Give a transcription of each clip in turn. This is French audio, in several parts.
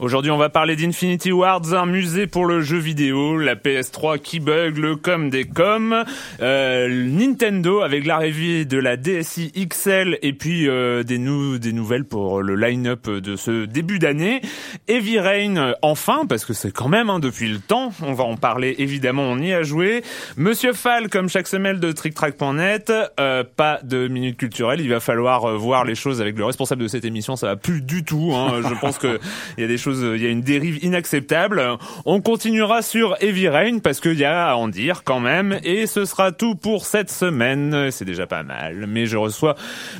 Aujourd'hui, on va parler d'Infinity Wards, un musée pour le jeu vidéo, la PS3 qui bug, le com des coms, euh, Nintendo avec l'arrivée de la DSi XL et puis euh, des, nou des nouvelles pour le line-up de ce début d'année. Heavy Rain, enfin, parce que c'est quand même hein, depuis le temps, on va en parler évidemment, on y a joué. Monsieur Fall, comme chaque semaine de TrickTrack.net, euh, pas de minute culturelle, il va falloir euh, voir les choses avec le responsable de cette émission, ça va plus du tout. Hein. Je pense que il y a des choses il y a une dérive inacceptable. On continuera sur Heavy Rain parce qu'il y a à en dire quand même. Et ce sera tout pour cette semaine. C'est déjà pas mal. Mais je reçois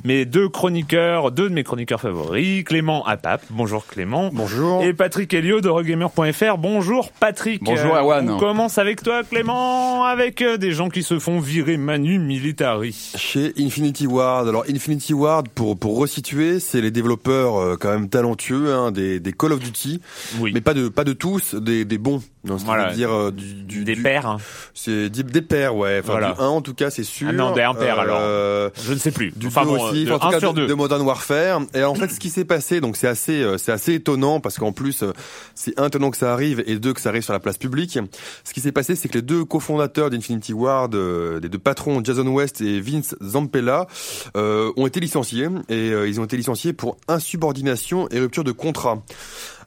mes deux chroniqueurs, deux de mes chroniqueurs favoris. Clément Apap. Bonjour Clément. Bonjour. Et Patrick Helio de Regamer.fr. Bonjour Patrick. Bonjour Awan. On commence avec toi Clément, avec euh, des gens qui se font virer Manu Militari. Chez Infinity Ward. Alors Infinity Ward, pour, pour resituer, c'est les développeurs euh, quand même talentueux hein, des, des Call of Duty Oui. mais pas de pas de tous, des, des bons. Non, Voilà. C'est-à-dire euh, du, du- Des du- hein. C'est des, pairs, ouais. Enfin, Voilà. du 1 en tout cas, c'est sûr. Ah non, des impairs, alors. Euh, Je ne sais plus. Du enfin bon, aussi, de en tout 1 cas sur de, 2. de Modern Warfare. Et en fait, ce qui s'est passé, donc c'est assez, euh, c'est assez étonnant parce qu'en plus, euh, c'est un étonnant que ça arrive et deux que ça arrive sur la place publique. Ce qui s'est passé, c'est que les deux cofondateurs d'Infinity Ward, euh, les deux patrons, Jason West et Vince Zampella, euh, ont été licenciés et euh, ils ont été licenciés pour insubordination et rupture de contrat.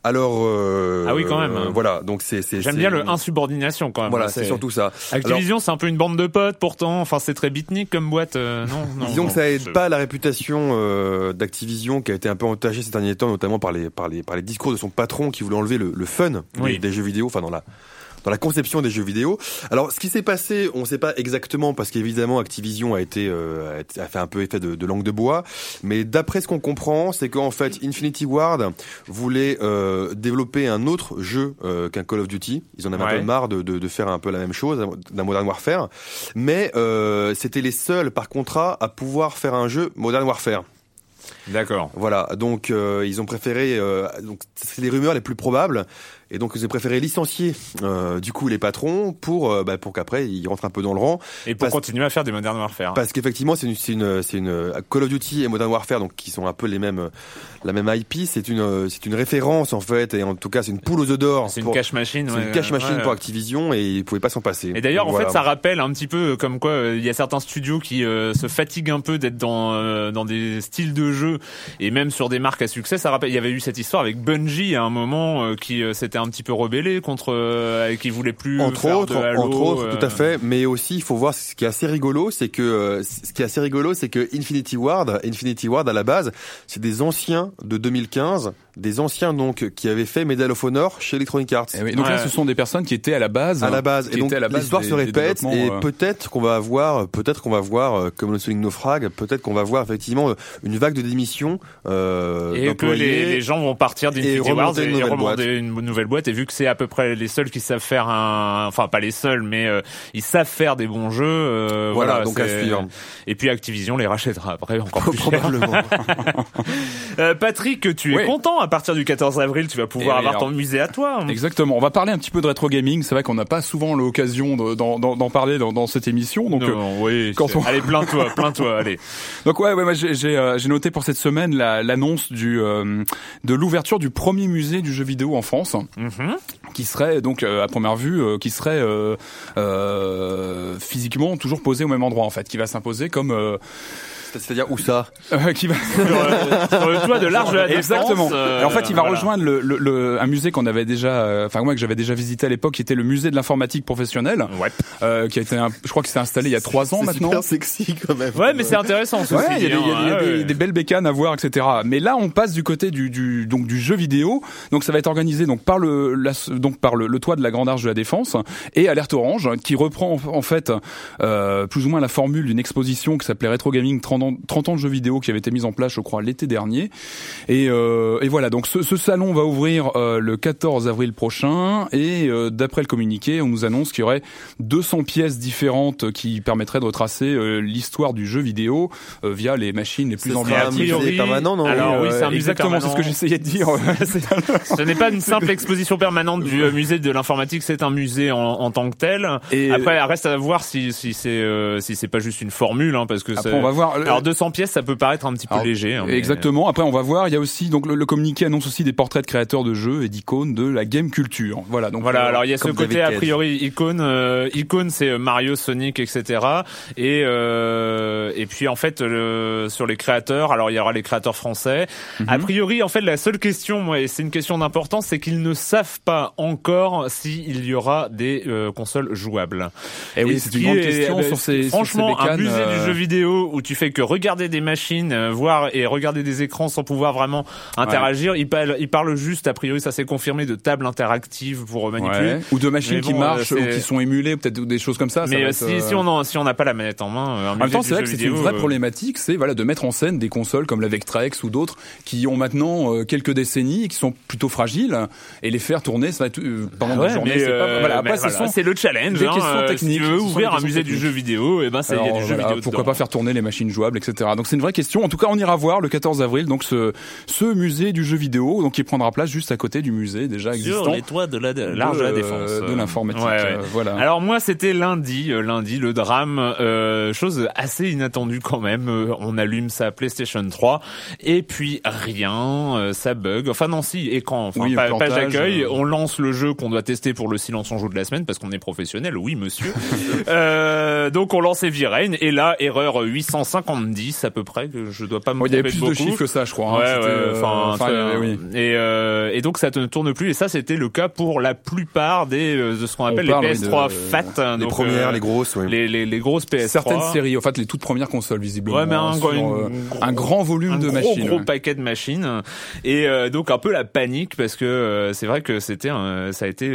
Alors, euh, Ah oui, quand même. euh, voilà, donc c'est, c'est, J'aime bien le insubordination quand même. Voilà, c'est surtout ça. Activision, c'est un peu une bande de potes pourtant. Enfin, c'est très beatnik comme boîte. euh, non, non. Disons non, que ça aide pas la réputation euh, d'Activision qui a été un peu entachée ces derniers temps, notamment par les par les par les discours de son patron qui voulait enlever le, le fun des- jeux vidéo, enfin dans la dans la conception des jeux vidéo. Alors, ce qui s'est passé, on ne sait pas exactement parce qu'évidemment Activision a été euh, a fait un peu effet de, de langue de bois, mais d'après ce qu'on comprend, c'est qu'en fait Infinity Ward voulait euh, développer un autre jeu euh, qu'un Call of Duty. Ils en avaient Ouais. un peu marre de, de, de faire un peu la même chose d'un Modern Warfare, mais euh, c'était les seuls par contrat à pouvoir faire un jeu Modern Warfare. D'accord. Voilà, donc euh, ils ont préféré, euh, donc c'est les rumeurs les plus probables, et donc ils ont préféré licencier euh, du coup les patrons pour euh, bah, pour qu'après ils rentrent un peu dans le rang, Et pour Parce- continuer à faire des Modern Warfare. parce qu'effectivement c'est une c'est une c'est une Call of Duty et Modern Warfare donc qui sont un peu les mêmes la même IP, c'est une euh, c'est une référence en fait et en tout cas c'est une poule aux œufs d'or. C'est une cash machine. c'est ouais, une cash machine ouais. pour Activision et ils pouvaient pas s'en passer. Et d'ailleurs, en Voilà. fait, ça rappelle un petit peu comme quoi euh, il y a certains studios qui euh, se fatiguent un peu d'être dans euh, dans des styles de jeu et même sur des marques à succès. Ça rappelle, il y avait eu cette histoire avec Bungie à un moment euh, qui s'était un petit peu rebellé contre, euh, et qui voulait plus entre faire autres, de Halo, entre autres, tout à fait. Mais aussi, il faut voir ce qui est assez rigolo, c'est que euh, ce qui est assez rigolo, c'est que Infinity Ward, Infinity Ward à la base, c'est des anciens de 2015 des anciens donc qui avaient fait Medal of Honor chez Electronic Arts. Eh oui, donc là, ce sont des personnes qui étaient à la base. à la base. Et donc l'histoire se répète et euh, peut-être qu'on va avoir, peut-être qu'on va voir, euh, comme le souligne Naufrag, peut-être qu'on va voir effectivement euh, une vague de démissions. Euh, Et que les, les gens vont partir et d'Infinity Wars et, une et remonter une nouvelle boîte. Et vu que c'est à peu près les seuls qui savent faire un, enfin pas les seuls, mais euh, ils savent faire des bons jeux. euh, Voilà, voilà, donc à suivre. Et puis Activision les rachètera après encore plus. Probablement. Euh, Patrick, tu es Oui. content à partir du 14 avril, tu vas pouvoir Eh oui, avoir ton musée à toi. hein. Exactement. On va parler un petit peu de rétro gaming. C'est vrai qu'on n'a pas souvent l'occasion de- d'en parler dans, dans cette émission. Donc, euh, non, oui. quand c'est- on- Allez, plains-toi, plains-toi, allez. donc ouais, ouais, j'ai j'ai, euh, j'ai noté pour cette semaine la- l'annonce du euh, de l'ouverture du premier musée du jeu vidéo en France, Mhm. qui serait donc euh, à première vue, euh, qui serait euh, euh, physiquement toujours posé au même endroit en fait, qui va s'imposer comme euh, C'est-à-dire où ça euh, qui va Sur, euh, sur le toit de l'Arche de la Défense. Exactement. euh, Et en fait, il va voilà. rejoindre le, le, le- un musée qu'on avait déjà, euh, enfin moi que j'avais déjà visité à l'époque, qui était le musée de l'informatique professionnelle, Ouais. euh, qui a été, un- je crois que c'est installé il y a trois ans C'est maintenant. super sexy quand même. Ouais, mais c'est intéressant. ceci Ouais, il y a, des, dit, il y a des- il y a des- ouais. des belles bécanes à voir, etc. Mais là, on passe du côté du, du donc du jeu vidéo. Donc, ça va être organisé donc par le la- donc par le, le toit de la Grande Arche de la Défense et Alerte Orange, qui reprend en, en fait euh, plus ou moins la formule d'une exposition qui s'appelait Retro Gaming 30 ans, 30 ans de jeux vidéo, qui avait été mise en place, je crois, l'été dernier. Et, euh, et voilà. Donc, ce, ce salon va ouvrir euh, le 14 avril prochain. Et euh, d'après le communiqué, on nous annonce qu'il y aurait 200 pièces différentes qui permettraient de retracer euh, l'histoire du jeu vidéo euh, via les machines les plus emblématiques. un musée permanent, non alors oui, Euh, c'est un exactement, c'est ce que j'essayais de dire. Ce n'est pas une simple exposition permanente du euh, musée de l'informatique, c'est un musée en, en tant que tel. Et- Après, reste à voir si, si c'est euh, si c'est pas juste une formule, hein, parce que Après, c'est- on va voir. Alors 200 pièces, ça peut paraître un petit peu Alors, léger. hein, mais- Exactement. Après, on va voir. Il y a aussi donc le, le communiqué annonce aussi des portraits de créateurs de jeux et d'icônes de la game culture. Voilà. Donc Voilà, euh, alors il y a ce côté David a priori icône, euh, icône c'est euh, Mario, Sonic, etc. Et euh, et puis en fait le- sur les créateurs, alors il y aura les créateurs français. Mhm. A priori, en fait, la seule question, moi, et c'est une question d'importance, c'est qu'ils ne savent pas encore s'il y aura des euh, consoles jouables. Eh oui, Et c'est ce une grande est- question sur ces- sur Franchement, ces bécanes, un musée du jeu vidéo où tu fais que regarder des machines, euh, voir et regarder des écrans sans pouvoir vraiment interagir. Il parle, il parle juste, a priori, ça s'est confirmé de tables interactives pour manipuler. ouais. ou de machines qui marchent euh, ou qui sont émulées, peut-être ou des choses comme ça. ça Mais euh, être, si, euh, on si n'a pas la manette en main, euh, un En même temps, c'est vrai que c'est une vraie euh, problématique, c'est voilà de mettre en scène des consoles comme la Vectrex ou d'autres qui ont maintenant euh, quelques décennies et qui sont plutôt fragiles et les faire tourner, ça va être euh, pendant Ouais, journées. mais, c'est euh, voilà, ce le challenge. des hein, questions euh, techniques, Si tu veux ouvrir un musée du jeu vidéo, et ben c'est il y a Alors, du jeu voilà, vidéo pourquoi dedans. pas faire tourner les machines jouables, etc. Donc c'est une vraie question. En tout cas, on ira voir le 14 avril donc ce ce musée du jeu vidéo, donc qui prendra place juste à côté du musée déjà existant. sur les toits de la de, l'Arche de la euh, défense de l'informatique, Ouais, ouais. euh, voilà. Alors moi c'était lundi, euh, lundi le drame, euh, chose assez inattendue quand même. Euh, on allume sa PlayStation 3 et puis rien, euh, ça bug. Enfin non si écran, enfin Oui, pa- plantage, page d'accueil. euh. On lance le jeu qu'on doit tester pour le silence en joue de la semaine parce qu'on est professionnel. Oui monsieur. euh, donc on lance V-Rain et là erreur 850 à peu près. que Je dois pas me Bon, il y avait tromper plus de chiffres que ça, je crois. hein. Ouais, ouais, euh, enfin, enfin, très- euh, oui. et, euh, et donc ça ne tourne plus et ça c'était le cas pour la plupart des de ce qu'on appelle les parle, oui, PS3 de- fat hein, Les donc, premières, les grosses, oui. les, les, les grosses PS3 Certaines séries, en fait, les toutes premières consoles, visiblement. Ouais, mais un, hein, gros- sur, une- gros- un grand volume un de gros, machines. gros ouais. paquet de machines et donc un peu la panique parce que c'est vrai que c'était un- ça a été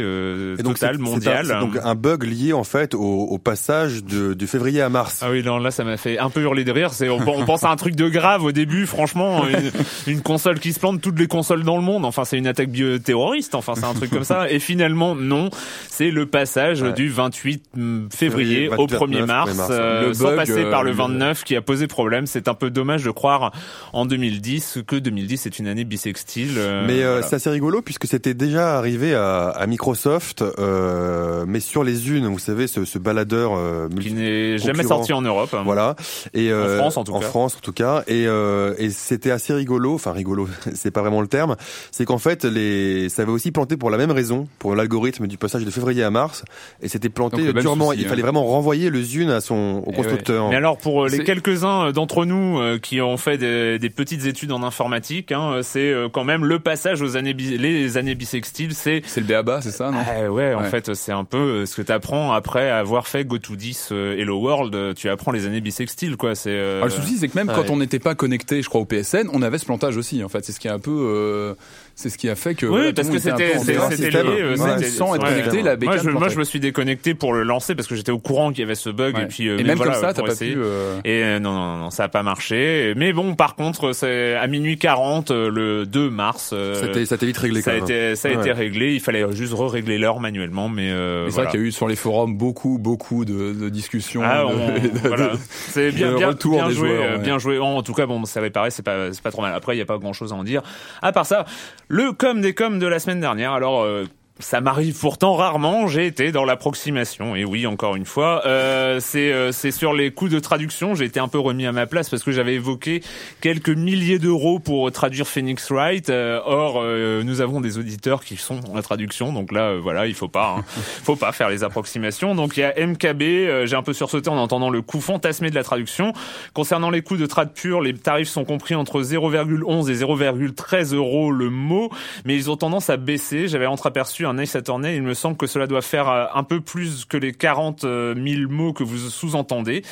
total mondial un- donc un bug lié en fait au, au passage de, du février à mars. Ah oui, non, là, ça m'a fait un peu hurler de rire. C'est, on, on pense à un truc de grave au début, franchement, une, une console qui se plante, toutes les consoles dans le monde. Enfin, c'est une attaque bioterroriste. Enfin, c'est un truc comme ça. Et finalement, non, c'est le passage Ouais. du 28 février Février, au 29, 1er mars, 1er mars, euh, sans bug, passer euh, par le le- 29 qui a posé problème. C'est un peu dommage de croire en 2010 que 2010 est une année bisextile. euh, Mais euh, voilà. c'est assez rigolo puisque c'était déjà arrivé à, à Microsoft, euh, mais sur les unes, vous savez, ce, ce baladeur euh, qui n'est jamais sorti en Europe. Voilà. Et euh, France, en tout cas. France en tout cas. Et, euh, et c'était assez rigolo. Enfin rigolo, c'est pas vraiment le terme. C'est qu'en fait les, ça avait aussi planté pour la même raison, pour l'algorithme du passage de février à mars. Et c'était planté durement. souci, Il hein. fallait vraiment renvoyer le Zune à son au Eh constructeur. Mais alors pour euh, les quelques-uns euh, d'entre nous euh, qui ont fait des, des petites études en informatique, hein, c'est quand même le passage aux années bi- les années bissextiles, c'est C'est le BABA, c'est ça, non? Ah ouais, en Ouais. fait, c'est un peu ce que tu apprends après avoir fait Go to 10 euh, Hello World, tu apprends les années bissextiles quoi, c'est euh, Ah, le souci, c'est que même ouais. quand on n'était pas connecté, je crois, au PSN, on avait ce plantage aussi. En fait, c'est ce qui est un peu, euh, C'est ce qui a fait que. Oui, parce que c'était c'était lié. Sans être connecté, la bécane. Moi, je, moi, je me suis déconnecté pour le lancer parce que j'étais au courant qu'il y avait ce bug et puis. Et même comme ça, t'as pas pu. Et non, non, non, ça a pas marché. Mais bon, par contre, c'est à minuit 40 le 2 mars. Ça a été vite réglé. Ça a été ça a été réglé. Il fallait juste re-régler l'heure manuellement, mais. C'est vrai qu'il y a eu sur les forums beaucoup beaucoup de discussions. Ah, voilà. C'est bien bien bien joué, bien joué. En tout cas, bon, ça paraître c'est pas c'est pas trop mal. Après, il y a pas grand chose à en dire. À part ça, le com des com de la semaine dernière. Alors, euh, ça m'arrive pourtant rarement. J'ai été dans l'approximation. Et oui, encore une fois, euh, c'est euh, c'est sur les coûts de traduction. J'ai été un peu remis à ma place parce que j'avais évoqué quelques milliers d'euros pour traduire Phoenix Wright. Euh, or, euh, nous avons des auditeurs qui sont en la traduction, donc là, voilà, il faut pas, hein, faut pas faire les approximations. Donc il y a MKB. J'ai un peu sursauté en entendant le coût fantasmé de la traduction. Concernant les coûts de trad pur, les tarifs sont compris entre 0,11 et 0,13 euros le mot, mais ils ont tendance à baisser. J'avais entreaperçu Ace Attorney, il me semble que cela doit faire euh, un peu plus que les 40 000 euh, mots que vous sous-entendez,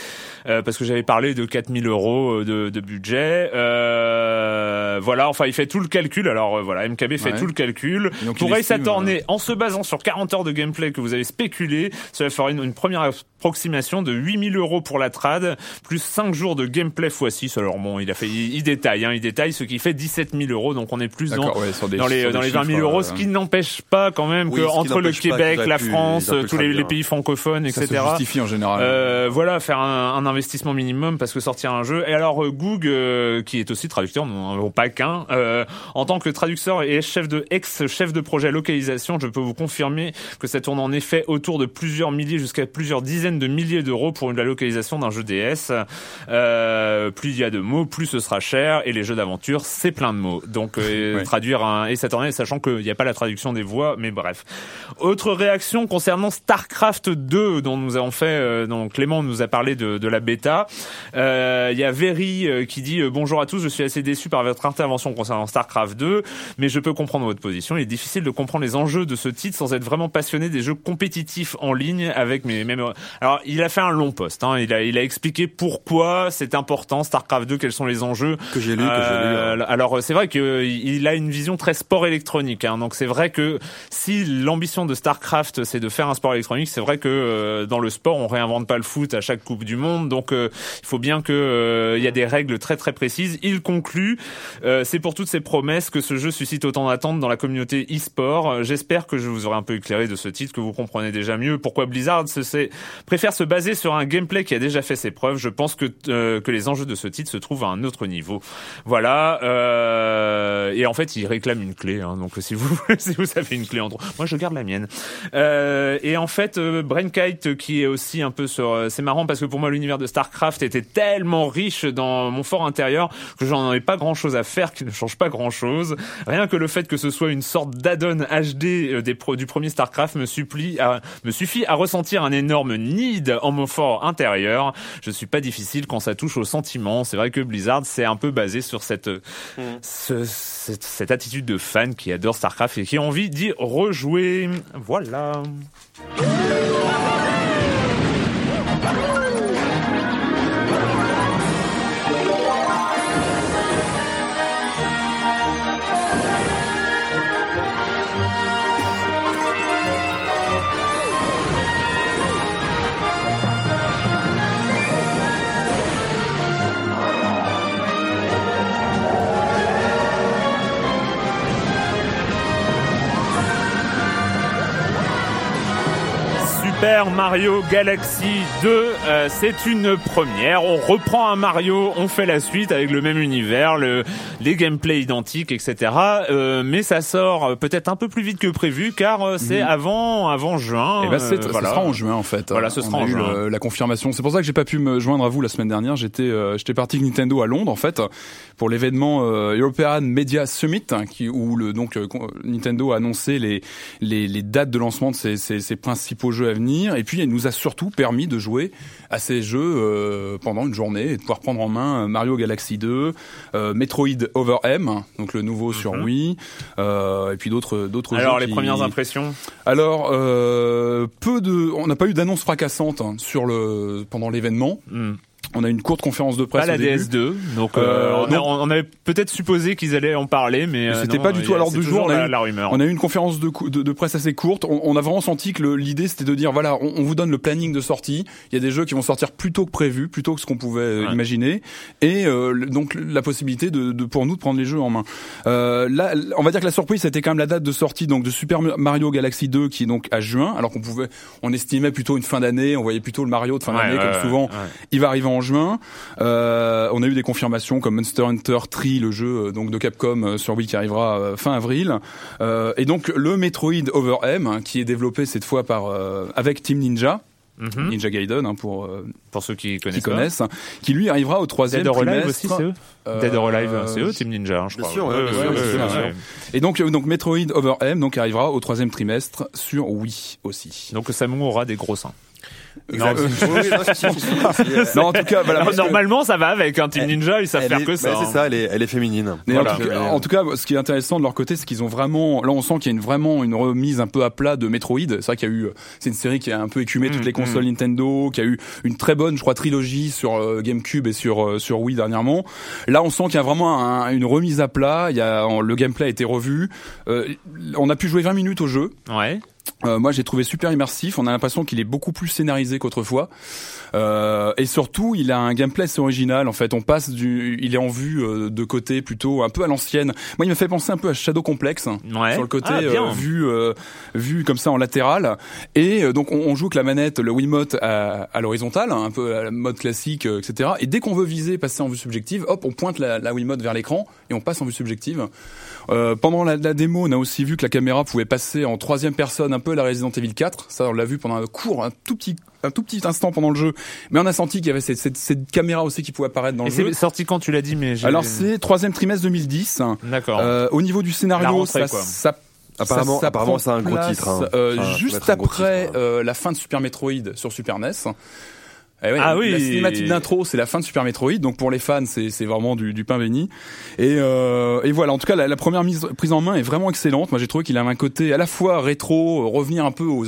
euh, parce que j'avais parlé de 4 000 euros de, de budget. Euh, voilà, enfin, il fait tout le calcul. Alors voilà, MKB fait tout le calcul. Pour Ace Attorney, en se basant sur 40 heures de gameplay que vous avez spéculé, cela ferait une, première approximation de 8 000 euros pour la trad, plus 5 jours de gameplay x 6. Alors bon, il a fait, il, détaille, hein, il détaille, ce qui fait 17 000 euros. Donc on est plus dans, dans les, dans les 20 000 euros, ce qui n'empêche pas quand même que entre le Québec, la France, tous les, pays francophones, etc. Ça se justifie en général. Euh, voilà, faire un, un, investissement minimum parce que sortir un jeu. Et alors euh, Goog, euh, qui est aussi traducteur, non pas qu'un, euh, en tant que traducteur et chef de ex-chef de projet localisation, je peux vous confirmer que ça tourne en effet autour de plusieurs milliers jusqu'à plusieurs dizaines de milliers d'euros pour la localisation d'un jeu DS. plus il y a de mots, plus ce sera cher. Et les jeux d'aventure, c'est plein de mots. Donc traduire un et s'attendait, sachant qu'il n'y a pas la traduction des voix, mais bref. Autre réaction concernant StarCraft 2 dont nous avons fait, euh, dont Clément nous a parlé de, de la bêta. Euh, il y a Very euh, qui dit bonjour à tous, je suis assez déçu par votre intervention concernant StarCraft 2, mais je peux comprendre votre position. Il est difficile de comprendre les enjeux de ce titre sans être vraiment passionné des jeux compétitifs en ligne avec mes mêmes. Alors il a fait un long post, hein, il a il a expliqué pourquoi c'est important StarCraft 2, quels sont les enjeux. Que j'ai lu, que j'ai lu. Hein. Alors c'est vrai qu'il a une vision très sport électronique, hein, donc c'est vrai que si l'ambition de Starcraft, c'est de faire un sport électronique. C'est vrai que euh, dans le sport, on réinvente pas le foot à chaque Coupe du Monde, donc euh, il faut bien que euh, il y a des règles très très précises. Il conclut, c'est pour toutes ces promesses que ce jeu suscite autant d'attentes dans la communauté e-sport. J'espère que je vous aurai un peu éclairé de ce titre, que vous comprenez déjà mieux pourquoi Blizzard se, préfère se baser sur un gameplay qui a déjà fait ses preuves. Je pense que que les enjeux de ce titre se trouvent à un autre niveau. Voilà. et en fait, il réclame une clé. Hein, donc si vous si vous avez une clé entre moi je garde la mienne. Euh, et en fait, euh, Brainkite qui est aussi un peu sur... Euh, c'est marrant parce que pour moi l'univers de StarCraft était tellement riche dans mon fort intérieur que j'en avais pas grand-chose à faire, qui ne change pas grand-chose. Rien que le fait que ce soit une sorte d'add-on HD euh, des pro du premier StarCraft me, supplie à, me suffit à ressentir un énorme need en mon fort intérieur. Je suis pas difficile quand ça touche aux sentiments. C'est vrai que Blizzard c'est un peu basé sur cette, mm. ce, cette, cette attitude de fan qui adore StarCraft et qui a envie d'y rejouer. Voilà. Super Mario Galaxy 2, euh, c'est une première. On reprend un Mario, on fait la suite avec le même univers, le, les gameplays identiques, etc. Euh, mais ça sort peut-être un peu plus vite que prévu, car euh, c'est mhm. avant avant juin. Et c'est, ce sera en juin en fait. Voilà, ce sera en juin. la confirmation. C'est pour ça que j'ai pas pu me joindre à vous la semaine dernière. J'étais j'étais parti avec Nintendo à Londres en fait pour l'événement European Media Summit, hein, qui où le donc Nintendo a annoncé les, les les dates de lancement de ses, ses, ses principaux jeux à venir et puis, elle nous a surtout permis de jouer à ces jeux euh, pendant une journée et de pouvoir prendre en main Mario Galaxy 2, euh, Metroid Over M, donc le nouveau sur mhm. Wii, euh, et puis d'autres d'autres jeux. Alors, les premières impressions? Alors, peu de, on n'a pas eu d'annonce fracassante hein, sur le pendant l'événement. Hmm. On a une courte conférence de presse. Pas la au début. DS2, donc Euh, euh, on, a- non. on avait peut-être supposé qu'ils allaient en parler, mais euh, C'était pas du tout à l'ordre du jour. toujours On a la, eu- la rumeur. On a eu une conférence de, cou- de, de presse assez courte. On, on a vraiment senti que l'idée c'était de dire voilà, on, on vous donne le planning de sortie. Il y a des jeux qui vont sortir plus tôt que prévu, plus tôt que ce qu'on pouvait euh, Ouais. imaginer, et euh, donc la possibilité de, de pour nous de prendre les jeux en main. Euh, là, on va dire que la surprise c'était quand même la date de sortie donc de Super Mario Galaxy 2 qui est donc à juin, alors qu'on pouvait, on estimait plutôt une fin d'année, on voyait plutôt le Mario de fin Ouais, d'année ouais, comme souvent. Il va arriver en juin. Euh, on a eu des confirmations comme Monster Hunter 3, le jeu euh, donc de Capcom euh, sur Wii qui arrivera fin avril. Euh, et donc le Metroid Over M hein, qui est développé cette fois par euh, avec Team Ninja. Mhm. Ninja Gaiden hein, pour euh, Pour ceux qui connaissent. connaissent, qui lui arrivera au troisième Dead or Alive trimestre. aussi, c'est eux Euh, Dead or Alive, c'est eux, Team Ninja, hein, je Bien crois. sûr, ouais, bien sûr, bien sûr, bien sûr. ouais. Et donc donc Metroid Over M donc arrivera au troisième trimestre sur Wii aussi. Donc Samu aura des gros seins. Non, oui, non, si, si, si, si, euh, non en tout cas voilà. Que- normalement, ça va avec un Team Ninja, ils savent elle faire est- que ça. bah, hein. C'est ça, elle est, elle est féminine. Voilà. en, tout cas, en tout cas, ce qui est intéressant de leur côté, c'est qu'ils ont vraiment, là, on sent qu'il y a une, vraiment une remise un peu à plat de Metroid. C'est vrai qu'il y a eu, c'est une série qui a un peu écumé toutes Mm, les consoles Nintendo, qui a eu une très bonne, je crois, trilogie sur euh, GameCube et sur euh, sur Wii dernièrement. Là, on sent qu'il y a vraiment un- une remise à plat. Il y a, le gameplay a été revu. Euh, on a pu jouer 20 minutes au jeu. Ouais. Euh, moi, j'ai trouvé super immersif. On a l'impression qu'il est beaucoup plus scénarisé qu'autrefois. Euh, et surtout, il a un gameplay assez original. En fait, on passe du, il est en vue euh, de côté plutôt un peu à l'ancienne. Moi, il me fait penser un peu à Shadow Complex Ouais. sur le côté Ah, bien. euh, vue euh, vue comme ça en latéral. Et donc, on, on joue que la manette, le Wiimote à, à l'horizontale, hein, un peu à la mode classique, etc. Et dès qu'on veut viser, passer en vue subjective, hop, on pointe la, la Wiimote vers l'écran et on passe en vue subjective. Euh, pendant la, la démo, on a aussi vu que la caméra pouvait passer en troisième personne, un peu à la Resident Evil 4. Ça, on l'a vu pendant un court, un tout petit, un tout petit instant pendant le jeu. Mais on a senti qu'il y avait cette, cette, cette caméra aussi qui pouvait apparaître dans Et le jeu. c'est sorti quand tu l'as dit, mais j'ai- Alors c'est troisième trimestre 2010. D'accord. Euh, au niveau du scénario, rentrée, ça, ça Apparemment- ça- ça apparemment, c'est un gros titre, hein. euh, Enfin, juste après titre, hein. euh, la fin de Super Metroid sur Super NES. Eh ouais, Ah oui. La cinématique d'intro, c'est la fin de Super Metroid, donc pour les fans, c'est c'est vraiment du, du pain béni. Et, euh, et voilà, en tout cas, la, la première mise prise en main est vraiment excellente. Moi, j'ai trouvé qu'il avait un côté à la fois rétro, revenir un peu aux,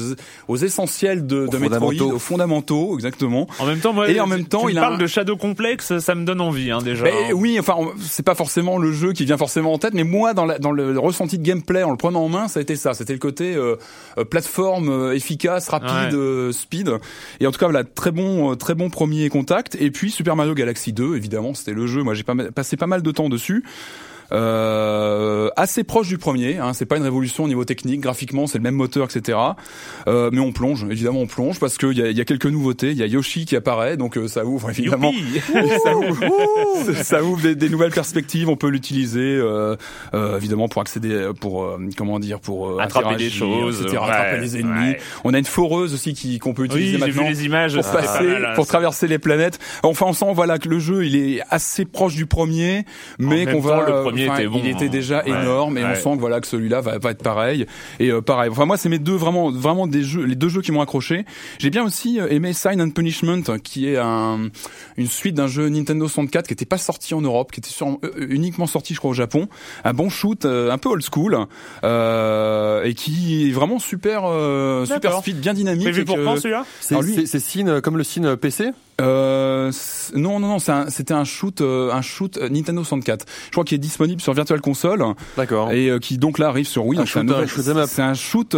aux essentiels de, de Metroid, aux fondamentaux, exactement. En même temps, moi, Et en même temps, tu me il a parles un- de Shadow Complex, ça me donne envie, hein, déjà. Ben, oui, enfin, on- c'est pas forcément le jeu qui vient forcément en tête, mais moi, dans, la, dans le ressenti de gameplay, en le prenant en main, ça a été ça. C'était le côté euh, euh, plateforme euh, efficace, rapide, Ouais. euh, speed. Et en tout cas, voilà, très bon, euh, très bon premier contact. Et puis Super Mario Galaxy 2, évidemment, c'était le jeu. Moi, j'ai passé pas mal de temps dessus. Euh, assez proche du premier, hein, c'est pas une révolution au niveau technique, graphiquement c'est le même moteur, etc. Euh, mais on plonge, évidemment on plonge parce qu'il y a, il y a quelques nouveautés, il y a Yoshi qui apparaît, donc euh, ça ouvre évidemment ça ouvre, ça ouvre des, des nouvelles perspectives. On peut l'utiliser euh, euh, évidemment pour accéder, pour euh, comment dire, pour euh, Attraper des choses, etc., ouais, attraper les ennemis. ouais. On a une foreuse aussi qui qu'on peut utiliser Oui, j'ai vu maintenant les images. pour passer, pour traverser les planètes. Enfin, on sent voilà que le jeu il est assez proche du premier, mais qu'on va. Premier enfin, était bon, il était hein. déjà Ouais, énorme et on sent que voilà que celui-là va, va être pareil et euh, pareil. Enfin moi c'est mes deux vraiment vraiment des jeux, les deux jeux qui m'ont accroché. J'ai bien aussi euh, aimé Sign and Punishment qui est un une suite d'un jeu Nintendo 64 qui était pas sorti en Europe, qui était sur, euh, uniquement sorti je crois au Japon. Un bon shoot, euh, un peu old school euh, et qui est vraiment super euh, super speed, bien dynamique. Prévu et pour celui-là? C'est Cine, comme le Cine PC euh, non, non, non, c'est un- c'était un shoot, euh, un shoot euh, Nintendo 64. Je crois qu'il est disponible sur Virtual Console D'accord. et euh, qui donc là arrive sur Wii. Un c'est un up. C'est un shoot.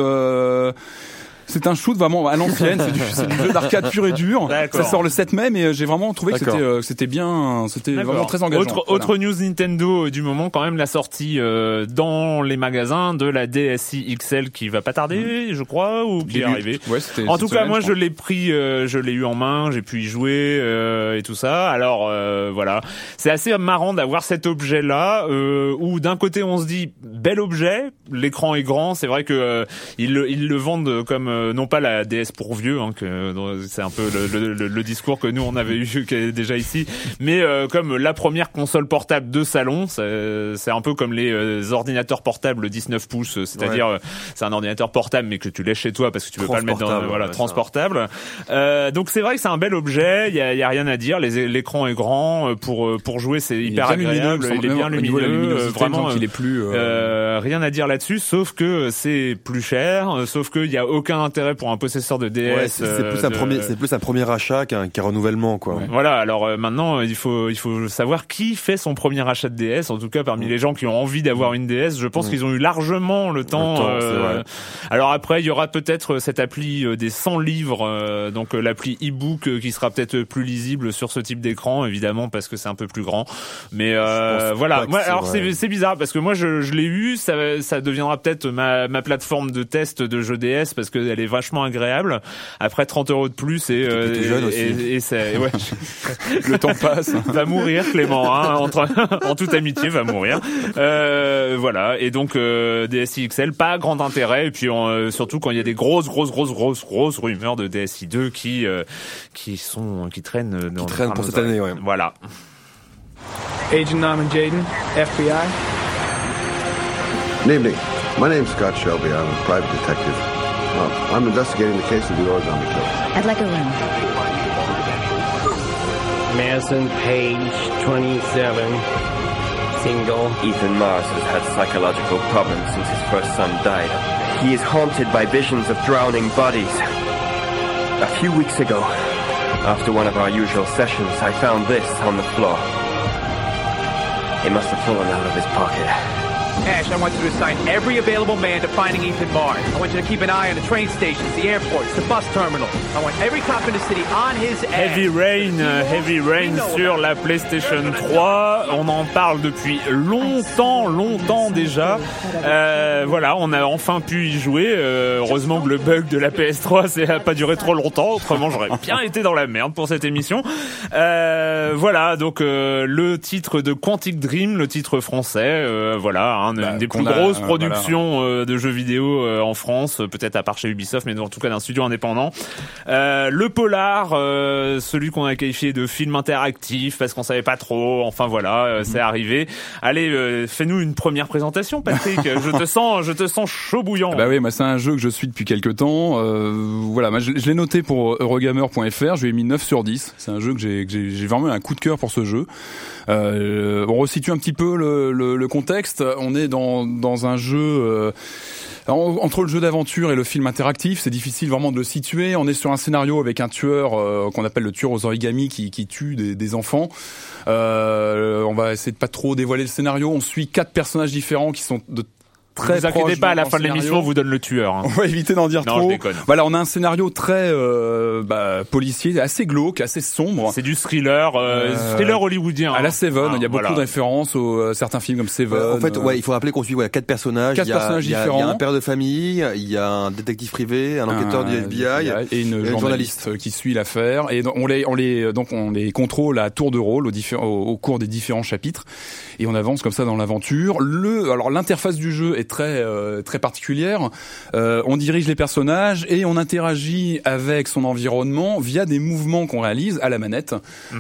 C'est un shoot vraiment à l'ancienne, c'est du, c'est du jeu d'arcade pur et dur. D'accord. Ça sort le 7 mai, mais euh, j'ai vraiment trouvé que D'accord. c'était, euh, que c'était bien, c'était D'accord. vraiment très engageant. Autre, Voilà. autre news Nintendo euh, du moment, quand même la sortie euh, dans les magasins de la DSi XL qui va pas tarder, je crois, ou qui est arrivée. Ouais, c'était En cette tout cas, semaine, moi, je je crois. l'ai pris, euh, je l'ai eu en main, j'ai pu y jouer euh, et tout ça. Alors euh, voilà, c'est assez marrant d'avoir cet objet-là, euh, où d'un côté on se dit bel objet, l'écran est grand, c'est vrai que euh, ils, le, ils le vendent comme euh, non pas la DS pour vieux, hein, que c'est un peu le, le- le- le discours que nous on avait eu qui est déjà ici, mais euh, comme la première console portable de salon, c'est un peu comme les euh, ordinateurs portables 19 pouces, c'est-à-dire euh, c'est un ordinateur portable mais que tu laisses chez toi parce que tu veux pas le mettre dans Transportable, voilà ouais, transportable. Euh, donc c'est vrai que c'est un bel objet, il y a, il y a rien à dire, l'écran est grand pour pour jouer c'est Il est hyper lumineux, agréable, semble, il est bien lumineux, il vraiment qu'il est plus. rien à dire là-dessus, sauf que c'est plus cher, sauf qu'il y a aucun intérêt pour un possesseur de DS. Ouais, c'est plus euh, un de- premier, c'est plus un premier achat qu'un qu'un renouvellement, quoi. Voilà, alors euh, maintenant il faut il faut savoir qui fait son premier achat de DS. En tout cas, parmi les gens qui ont envie d'avoir une DS, je pense Mm. qu'ils ont eu largement le temps. temps, euh, alors après, il y aura peut-être cette appli euh, des 100 livres, euh, donc euh, l'appli e-book euh, qui sera peut-être plus lisible sur ce type d'écran, évidemment parce que c'est un peu plus grand. Mais euh, voilà, que moi, alors c'est bizarre parce que moi je, je l'ai eu, ça ça deviendra peut-être ma ma plateforme de test de jeux DS parce est vachement agréable. Après 30 euros de plus et euh, jeune aussi. et, et c'est ouais. Le temps passe. va mourir Clément hein, entre, en toute amitié va mourir euh, voilà et donc euh, DSi XL pas grand intérêt et puis on, euh, surtout quand il y a des grosses grosses grosses grosses grosses rumeurs de DSi 2 qui euh, qui sont qui traînent dans Qui traînent pour cette année, ouais. voilà Agent Norman Jaden, FBI. Good evening. My name's Scott Shelby. I'm a private detective. Uh, I'm investigating the case of the origami killer. I'd like a room. Madison Page, 27, single. Ethan Mars has had psychological problems since his first son died. He is haunted by visions of drowning bodies. A few weeks ago, after one of our usual sessions, I found this on the floor. It must have fallen out of his pocket. Ash, I want you to assign every available man to finding Ethan Mars. I want you to keep an eye on the train stations, the airports, the bus terminals. I want every cop in the city on his ass. Heavy Rain, euh, Heavy Rain sur la PlayStation 3. On en parle depuis longtemps, longtemps déjà. Euh, voilà, on a enfin pu y jouer. Euh, heureusement que le bug de la PS3 ça a pas duré trop longtemps. Autrement, j'aurais bien été dans la merde pour cette émission. Euh, voilà, donc euh, le titre de Quantic Dream, le titre français. euh, voilà, hein, une Bah, des plus a, grosses euh, productions euh, de jeux vidéo euh, en France, peut-être à part chez Ubisoft, mais en tout cas d'un studio indépendant. Euh, le polar, euh, celui qu'on a qualifié de film interactif parce qu'on savait pas trop. Enfin voilà, euh, c'est arrivé. Allez, euh, fais-nous une première présentation, Patrick. je te sens, je te sens chaud bouillant. Bah oui, moi c'est un jeu que je suis depuis quelques temps. Euh, voilà, moi, je, je l'ai noté pour Eurogamer.fr. Je lui ai mis 9 sur 10. C'est un jeu que j'ai j'ai j'ai vraiment eu un coup de cœur pour ce jeu. Euh, on resitue un petit peu le, le, le contexte. On est dans un jeu. euh, en- entre le jeu d'aventure et le film interactif, c'est difficile vraiment de le situer. On est sur un scénario avec un tueur euh, qu'on appelle le tueur aux origami qui, tue des, enfants. Euh, on va essayer de pas trop dévoiler le scénario. On suit quatre personnages différents qui sont de très vous inquiétez pas, à la fin de l'émission, on vous donne le tueur. hein. On va éviter d'en dire Non, trop. je déconne. Voilà, on a un scénario très euh, bah, policier, assez glauque, assez sombre. C'est du thriller, euh, Euh, thriller hollywoodien. À la hein. Seven, Ah, il y a beaucoup voilà. de références aux euh, certains films comme Seven. En fait, euh, ouais, il faut rappeler qu'on suit ouais, quatre personnages. Quatre il y a, personnages il y a- Il y a différents. un père de famille, il y a un détective privé, un enquêteur du FBI. et une et un journaliste qui suit l'affaire et donc on les on les donc on les contrôle à tour de rôle au, au cours des différents chapitres et on avance comme ça dans l'aventure. Le alors l'interface du jeu est très euh, très particulière. Euh, on dirige les personnages et on interagit avec son environnement via des mouvements qu'on réalise à la manette.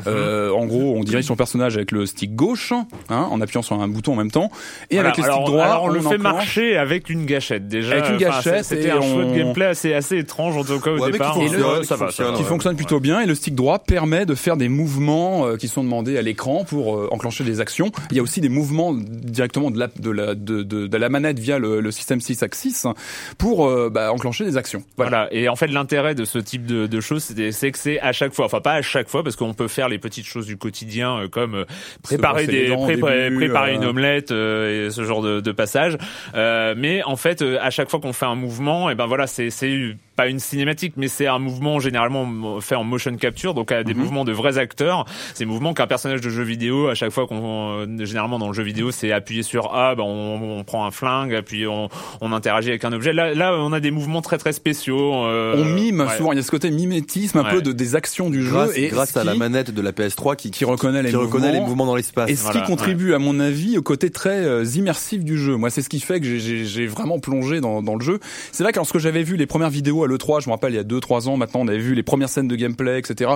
Euh, en gros, on dirige son personnage avec le stick gauche hein, en appuyant sur un bouton en même temps et Voilà, avec le stick alors, droit alors on, le fait enclenche- marcher avec une gâchette déjà. Avec une gâchette c'est- C'était et un choix de on- gameplay assez assez étrange en tout cas au Ouais, mais qui départ. fonctionne, Ouais, qui ça va, ça va. qui ouais. fonctionne plutôt bien et le stick droit permet de faire des mouvements euh, qui sont demandés à l'écran pour euh, enclencher des actions. Il y a aussi des mouvements directement de la de la de, de, de la manette via le, le système 6 axis pour euh, bah, enclencher des actions. Voilà. Et en fait, l'intérêt de ce type de, de choses, c'est que c'est à chaque fois, enfin pas à chaque fois, parce qu'on peut faire les petites choses du quotidien, euh, comme euh, préparer des, dents préparer, début, préparer euh. une omelette et ce genre de, de passage. Mais en fait, à chaque fois qu'on fait un mouvement, et ben voilà, c'est pas une cinématique, mais c'est un mouvement généralement fait en motion capture, donc à des Mhm. mouvements de vrais acteurs. Ces mouvements qu'un personnage de jeu vidéo, à chaque fois qu'on, euh, généralement dans le jeu vidéo, c'est appuyer sur A, ben on, on prend un flingue, puis on, on interagit avec un objet. Là, là, on a des mouvements très très spéciaux. euh, On mime ouais. souvent, il y a ce côté mimétisme un Ouais. peu de des actions du Grâce, jeu et grâce ce à la manette de la PS3 qui, qui reconnaît les qui reconnaît les mouvements. dans l'espace. Et ce Voilà, qui contribue, à mon avis, au côté très euh, immersif du jeu. Moi, c'est ce qui fait que j'ai- j'ai j'ai vraiment plongé dans, dans le jeu. C'est vrai que lorsque j'avais vu les premières vidéos à l'E3, je me rappelle, il y a 2-3 ans maintenant, on avait vu les premières scènes de gameplay, etc.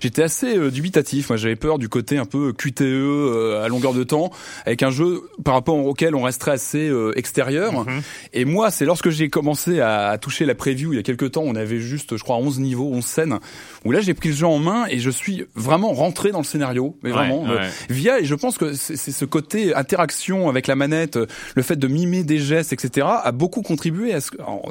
J'étais assez euh, dubitatif. Moi, j'avais peur du côté un peu QTE euh, à longueur de temps, avec un jeu par rapport auquel on resterait assez euh, extérieur. Mhm. Et moi, c'est lorsque j'ai commencé à, à toucher la preview il y a quelques temps, on avait juste, je crois, 11 niveaux, 11 scènes, où là, j'ai pris le jeu en main et je suis vraiment rentré dans le scénario. Mais Ouais, vraiment, ouais. euh, via et je pense que c'est ce côté interaction avec la manette, le fait de mimer des gestes, etc., a beaucoup contribué à ce,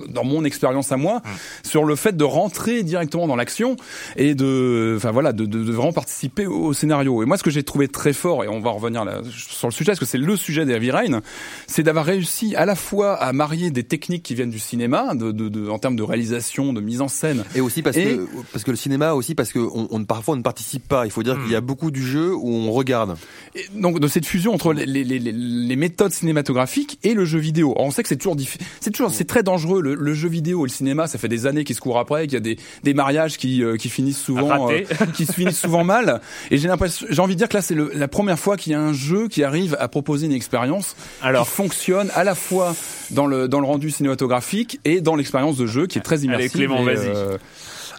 dans mon expérience à moi, Mm. Sur le fait de rentrer directement dans l'action et de, enfin voilà, de, de, de vraiment participer au, scénario. Et moi, ce que j'ai trouvé très fort, et on va revenir là, sur le sujet, parce que c'est le sujet des Heavy Rain, c'est d'avoir réussi à la fois à marier des techniques qui viennent du cinéma, de, de, de en termes de réalisation, de mise en scène, Et aussi parce Et- que parce que le cinéma aussi parce que on, on- parfois on ne participe pas. Il faut dire Hmm. qu'il y a beaucoup du jeu où on regarde. Et donc de cette fusion entre les, les, les, les méthodes cinématographiques et le jeu vidéo. Alors, on sait que c'est toujours c'est toujours c'est très dangereux le, le jeu vidéo et le cinéma. Ça fait des années qu'ils se courent après, qu'il y a des, des mariages qui euh, qui finissent souvent euh, qui se finissent souvent mal. Et j'ai l'impression, j'ai envie de dire que là c'est la première fois qu'il y a un jeu qui arrive à proposer une expérience Alors. qui fonctionne à la fois dans le dans le rendu cinématographique et dans l'expérience de jeu qui est très immersive. Clément, et, vas-y.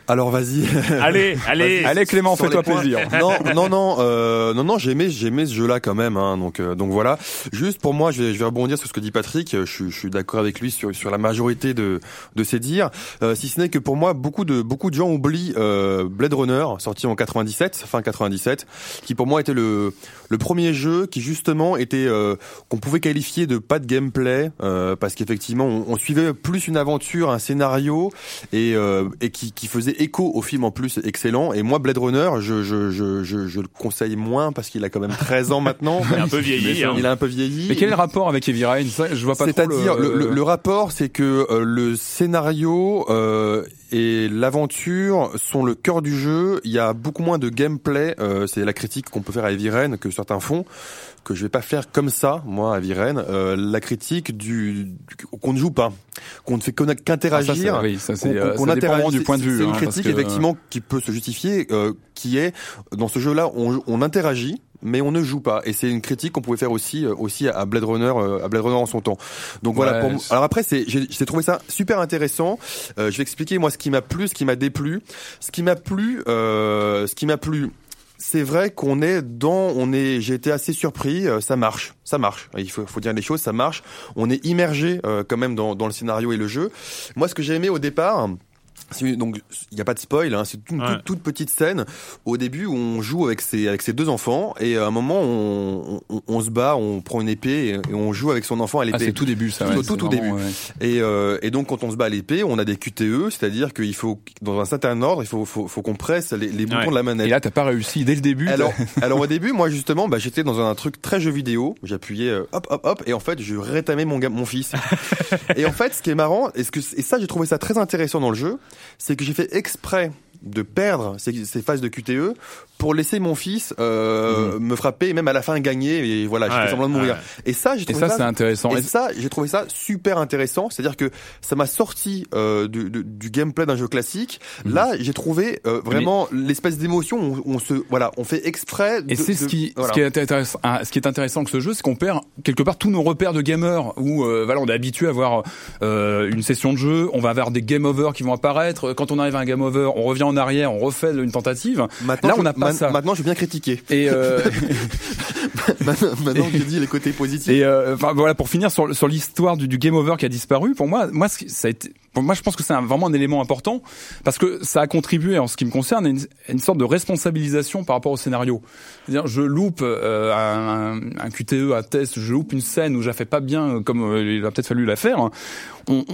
Euh, Alors vas-y. Allez, allez. allez Clément, fais-toi plaisir. non, non, non, euh, non, non, j'ai aimé, j'ai aimé ce jeu-là quand même. Hein, donc, euh, donc voilà. Juste pour moi, je vais, je vais rebondir sur ce que dit Patrick. Je, suis- je suis d'accord avec lui sur, sur la majorité de, de ses dires. Euh, si ce n'est que pour moi, beaucoup de, beaucoup de gens oublient euh, Blade Runner, sorti en 97, fin 97, qui pour moi était le, le premier jeu qui justement était euh, qu'on pouvait qualifier de pas de gameplay, euh, parce qu'effectivement, on, on suivait plus une aventure, un scénario, et, euh, et qui, qui faisait écho au film en plus excellent. Et moi, Blade Runner, je, je, je, je, je le conseille moins parce qu'il a quand même 13 ans maintenant. Il est un peu vieilli. hein. Il a un peu vieilli. Mais quel est le rapport avec Heavy Rain? Ça, Je vois pas C'est-à-dire le, le, le rapport, c'est que euh, le scénario euh, et l'aventure sont le cœur du jeu. Il y a beaucoup moins de gameplay. euh, c'est la critique qu'on peut faire à Heavy Rain que certains font que je vais pas faire comme ça, moi, à Viren, euh, la critique du, du- qu'on ne joue pas, qu'on ne fait Ah, ça, qu'interagir, c'est- oui, ça, c'est, qu'on- euh, interagit. du point de vue, C'est une hein, critique que- effectivement qui peut se justifier, euh, qui est dans ce jeu-là, on, on interagit, mais on ne joue pas. Et c'est une critique qu'on pouvait faire aussi euh, aussi à Blade Runner, euh, à Blade Runner en son temps. Donc voilà. Pour, alors après, c'est j'ai j'ai trouvé ça super intéressant. Euh, je vais expliquer moi ce qui m'a plu, ce qui m'a déplu. Ce qui m'a plu, euh, ce qui m'a plu. C'est vrai qu'on est dans, on est, j'ai été assez surpris. euh, ça marche, ça marche. Il faut, faut dire les choses, ça marche. On est immergé euh, quand même dans, dans le scénario et le jeu. Moi, ce que j'ai aimé au départ. Donc il n'y a pas de spoil, hein, c'est une Ouais. toute, toute petite scène au début où on joue avec ses avec ses deux enfants et à un moment on, on, on se bat, on prend une épée et, et on joue avec son enfant à Ah, l'épée. c'est tout début, ça. Tout- ouais, tout- c'est tout vraiment, début. ouais. Et, euh, et donc quand on se bat à l'épée, on a des QTE, c'est-à-dire qu'il faut dans un certain ordre, il faut faut, faut qu'on presse les, les boutons Ouais. de la manette. Et là, t'as pas réussi dès le début. Alors, alors au début, moi justement, bah, j'étais dans un truc très jeu vidéo. J'appuyais euh, hop hop hop et en fait, je rétamais mon gars- mon fils. et en fait, ce qui est marrant, et, ce que, et ça, j'ai trouvé ça très intéressant dans le jeu, c'est que j'ai fait exprès de perdre ces, ces phases de QTE pour laisser mon fils euh, me frapper et même à la fin gagner et voilà j'ai Ouais, fait semblant de mourir ouais. et ça j'ai et trouvé ça, c'est intéressant. et Et- ça, j'ai trouvé ça super intéressant. C'est-à-dire que ça m'a sorti euh, du, du- du gameplay d'un jeu classique. Mhm. Là, j'ai trouvé euh, vraiment l'espèce d'émotion. où On, se, voilà, on fait exprès. Et de- c'est ce de- qui, voilà. ce qui est intéressant, ce qui est intéressant avec ce jeu, c'est qu'on perd quelque part tous nos repères de gamer. Où euh, voilà, on est habitué à avoir euh, une session de jeu, on va avoir des game over qui vont apparaître. Quand on arrive à un game over, on revient en arrière, on refait une tentative. Maintenant, Là, on n'a pas ça. Maintenant, je viens critiquer. Et euh, maintenant, j'ai dit les côtés positifs. Et euh, enfin voilà pour finir sur sur l'histoire du, du game over qui a disparu. Pour moi, moi ça a été, moi je pense que c'est vraiment un élément important parce que ça a contribué en ce qui me concerne à une, à une sorte de responsabilisation par rapport au scénario. C'est-à-dire je loupe euh, un, un QTE, un test, je loupe une scène où je la fais pas bien euh, comme euh, il a peut-être fallu la faire. On, on,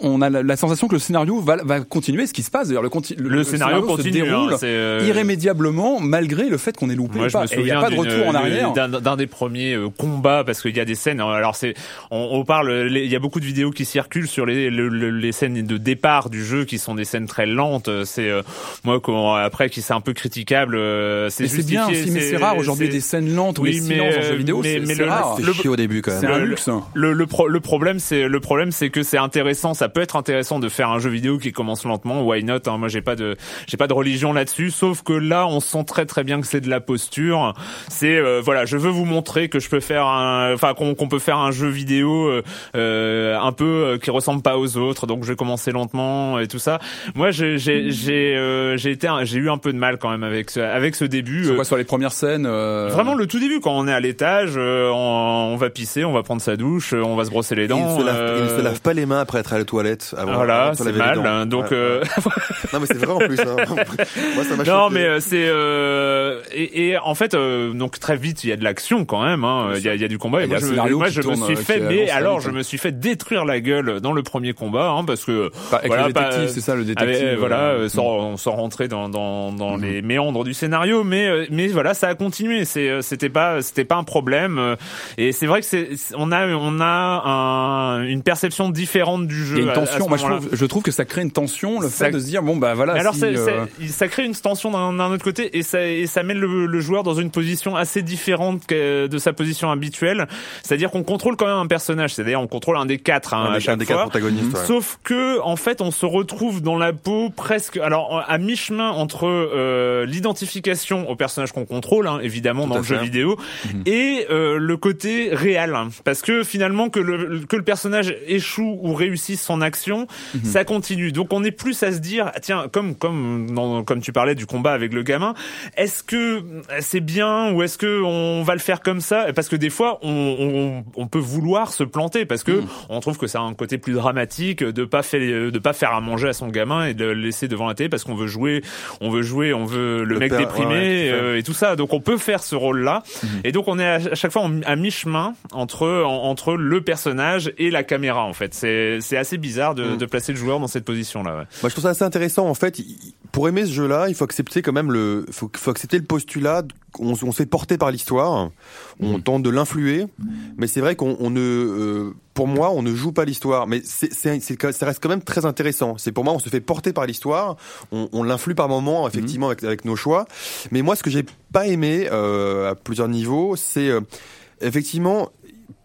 on a la, la sensation que le scénario va, va continuer, ce qui se passe. D'ailleurs le, conti- Le scénario se continue, déroule hein, c'est, euh, irrémédiablement malgré le fait qu'on ait loupé. Moi, je pas. Et a pas de retour en arrière. d'un des premiers euh, combats parce qu'il y a des scènes. Alors c'est, on, on parle, les- il y a beaucoup de vidéos qui circulent sur les, le- le- les scènes de départ du jeu qui sont des scènes très lentes. C'est euh, moi quand, après qui c'est un peu critiquable. euh, C'est Mais c'est bien aussi, mais c'est rare aujourd'hui des scènes lentes ou Oui, des mais, silences en jeu vidéo. mais- le- rare. fait le- chier au début quand même. C'est un luxe. Le, le, pro- le problème, c'est le problème, c'est que c'est intéressant. Ça peut être intéressant de faire un jeu vidéo qui commence lentement. Why not hein, Moi, j'ai pas de, j'ai pas de religion là-dessus. Sauf que là, on sent très très bien que c'est de la posture. C'est euh, voilà, je veux vous montrer que je peux faire un, enfin qu'on peut faire un jeu vidéo euh, euh, un peu euh, qui ressemble pas aux autres. Donc, je vais commencer lentement et tout ça. Moi, j'ai j'ai j'ai euh, j'ai été, j'ai eu un peu de mal quand même avec ce, avec ce début. Sur Euh, quoi, sur les premières scènes euh, Vraiment le tout début quand on est à l'étage, euh, on, on va pisser, on va prendre sa douche, on va se brosser les dents. il, se lave, il euh, se lave pas les mains après être allé aux toilettes. Avant, Voilà, de se c'est laver les mal. dents. donc Ouais, euh, non mais c'est vrai en plus. Hein. Moi ça m'a non, choqué. mais euh, c'est euh, et, et en fait, euh, donc très vite, il y a de l'action quand même. hein. Il y, a, il y a du combat. Et moi, je, moi, me suis fait, mais alors, je me suis fait détruire la gueule dans le premier combat, hein, parce que Bah, avec voilà, le détective, c'est ça le détective. avec- euh, voilà, euh, sans, sans rentrer dans, dans, dans Mhm. les méandres du scénario, mais euh, mais voilà, ça a continué. C'est euh, c'était pas c'était pas un problème. Et c'est vrai que c'est on a on a un, une perception différente du jeu. Il y a une à- à ce tension. Moi, je trouve, je trouve que ça crée une tension, le Ça- fait de se dire bon bah voilà. Mais alors si, ça, euh, ça- ça crée une tension d'un autre côté et ça, et ça met le, le joueur dans une position assez différente que de sa position habituelle. C'est-à-dire qu'on contrôle quand même un personnage. C'est-à-dire on contrôle un des quatre hein, Un à des- chaque un des fois. quatre protagonistes, ouais. Sauf que en fait on se retrouve dans la peau presque alors à mi-chemin entre euh, l'identification au personnage qu'on contrôle hein, évidemment dans le jeu vidéo et euh, le côté réel. Hein. parce que finalement que le que le personnage échoue ou réussisse son action ça continue. Donc on est plus à se dire ah, tiens comme comme dans- comme tu parlais du combat avec le gamin est-ce que c'est bien ou est-ce que on va le faire comme ça? Parce que des fois on, on, on peut vouloir se planter parce que on trouve que ça a un côté plus dramatique de pas faire de pas faire à manger à son gamin et de le laisser devant la télé parce qu'on veut jouer on veut jouer on veut le, Le mec père, déprimé ouais, ouais, fait. euh, et tout ça donc on peut faire ce rôle là et donc on est à, chaque fois à mi-chemin entre en- entre le personnage et la caméra en fait c'est c'est assez bizarre de, de placer le joueur dans cette position là ouais. Moi, je trouve ça assez intéressant. En fait, pour aimer ce jeu-là, il faut accepter quand même le, faut, faut accepter le postulat. On, on se fait porter par l'histoire. On tente de l'influer, mais c'est vrai qu'on on ne, euh, pour moi, on ne joue pas l'histoire. Mais c'est, c'est, c'est ça reste quand même très intéressant. C'est pour moi, on se fait porter par l'histoire. On, on l'influe par moment, effectivement, avec, avec nos choix. Mais moi, ce que j'ai pas aimé euh, à plusieurs niveaux, c'est euh, effectivement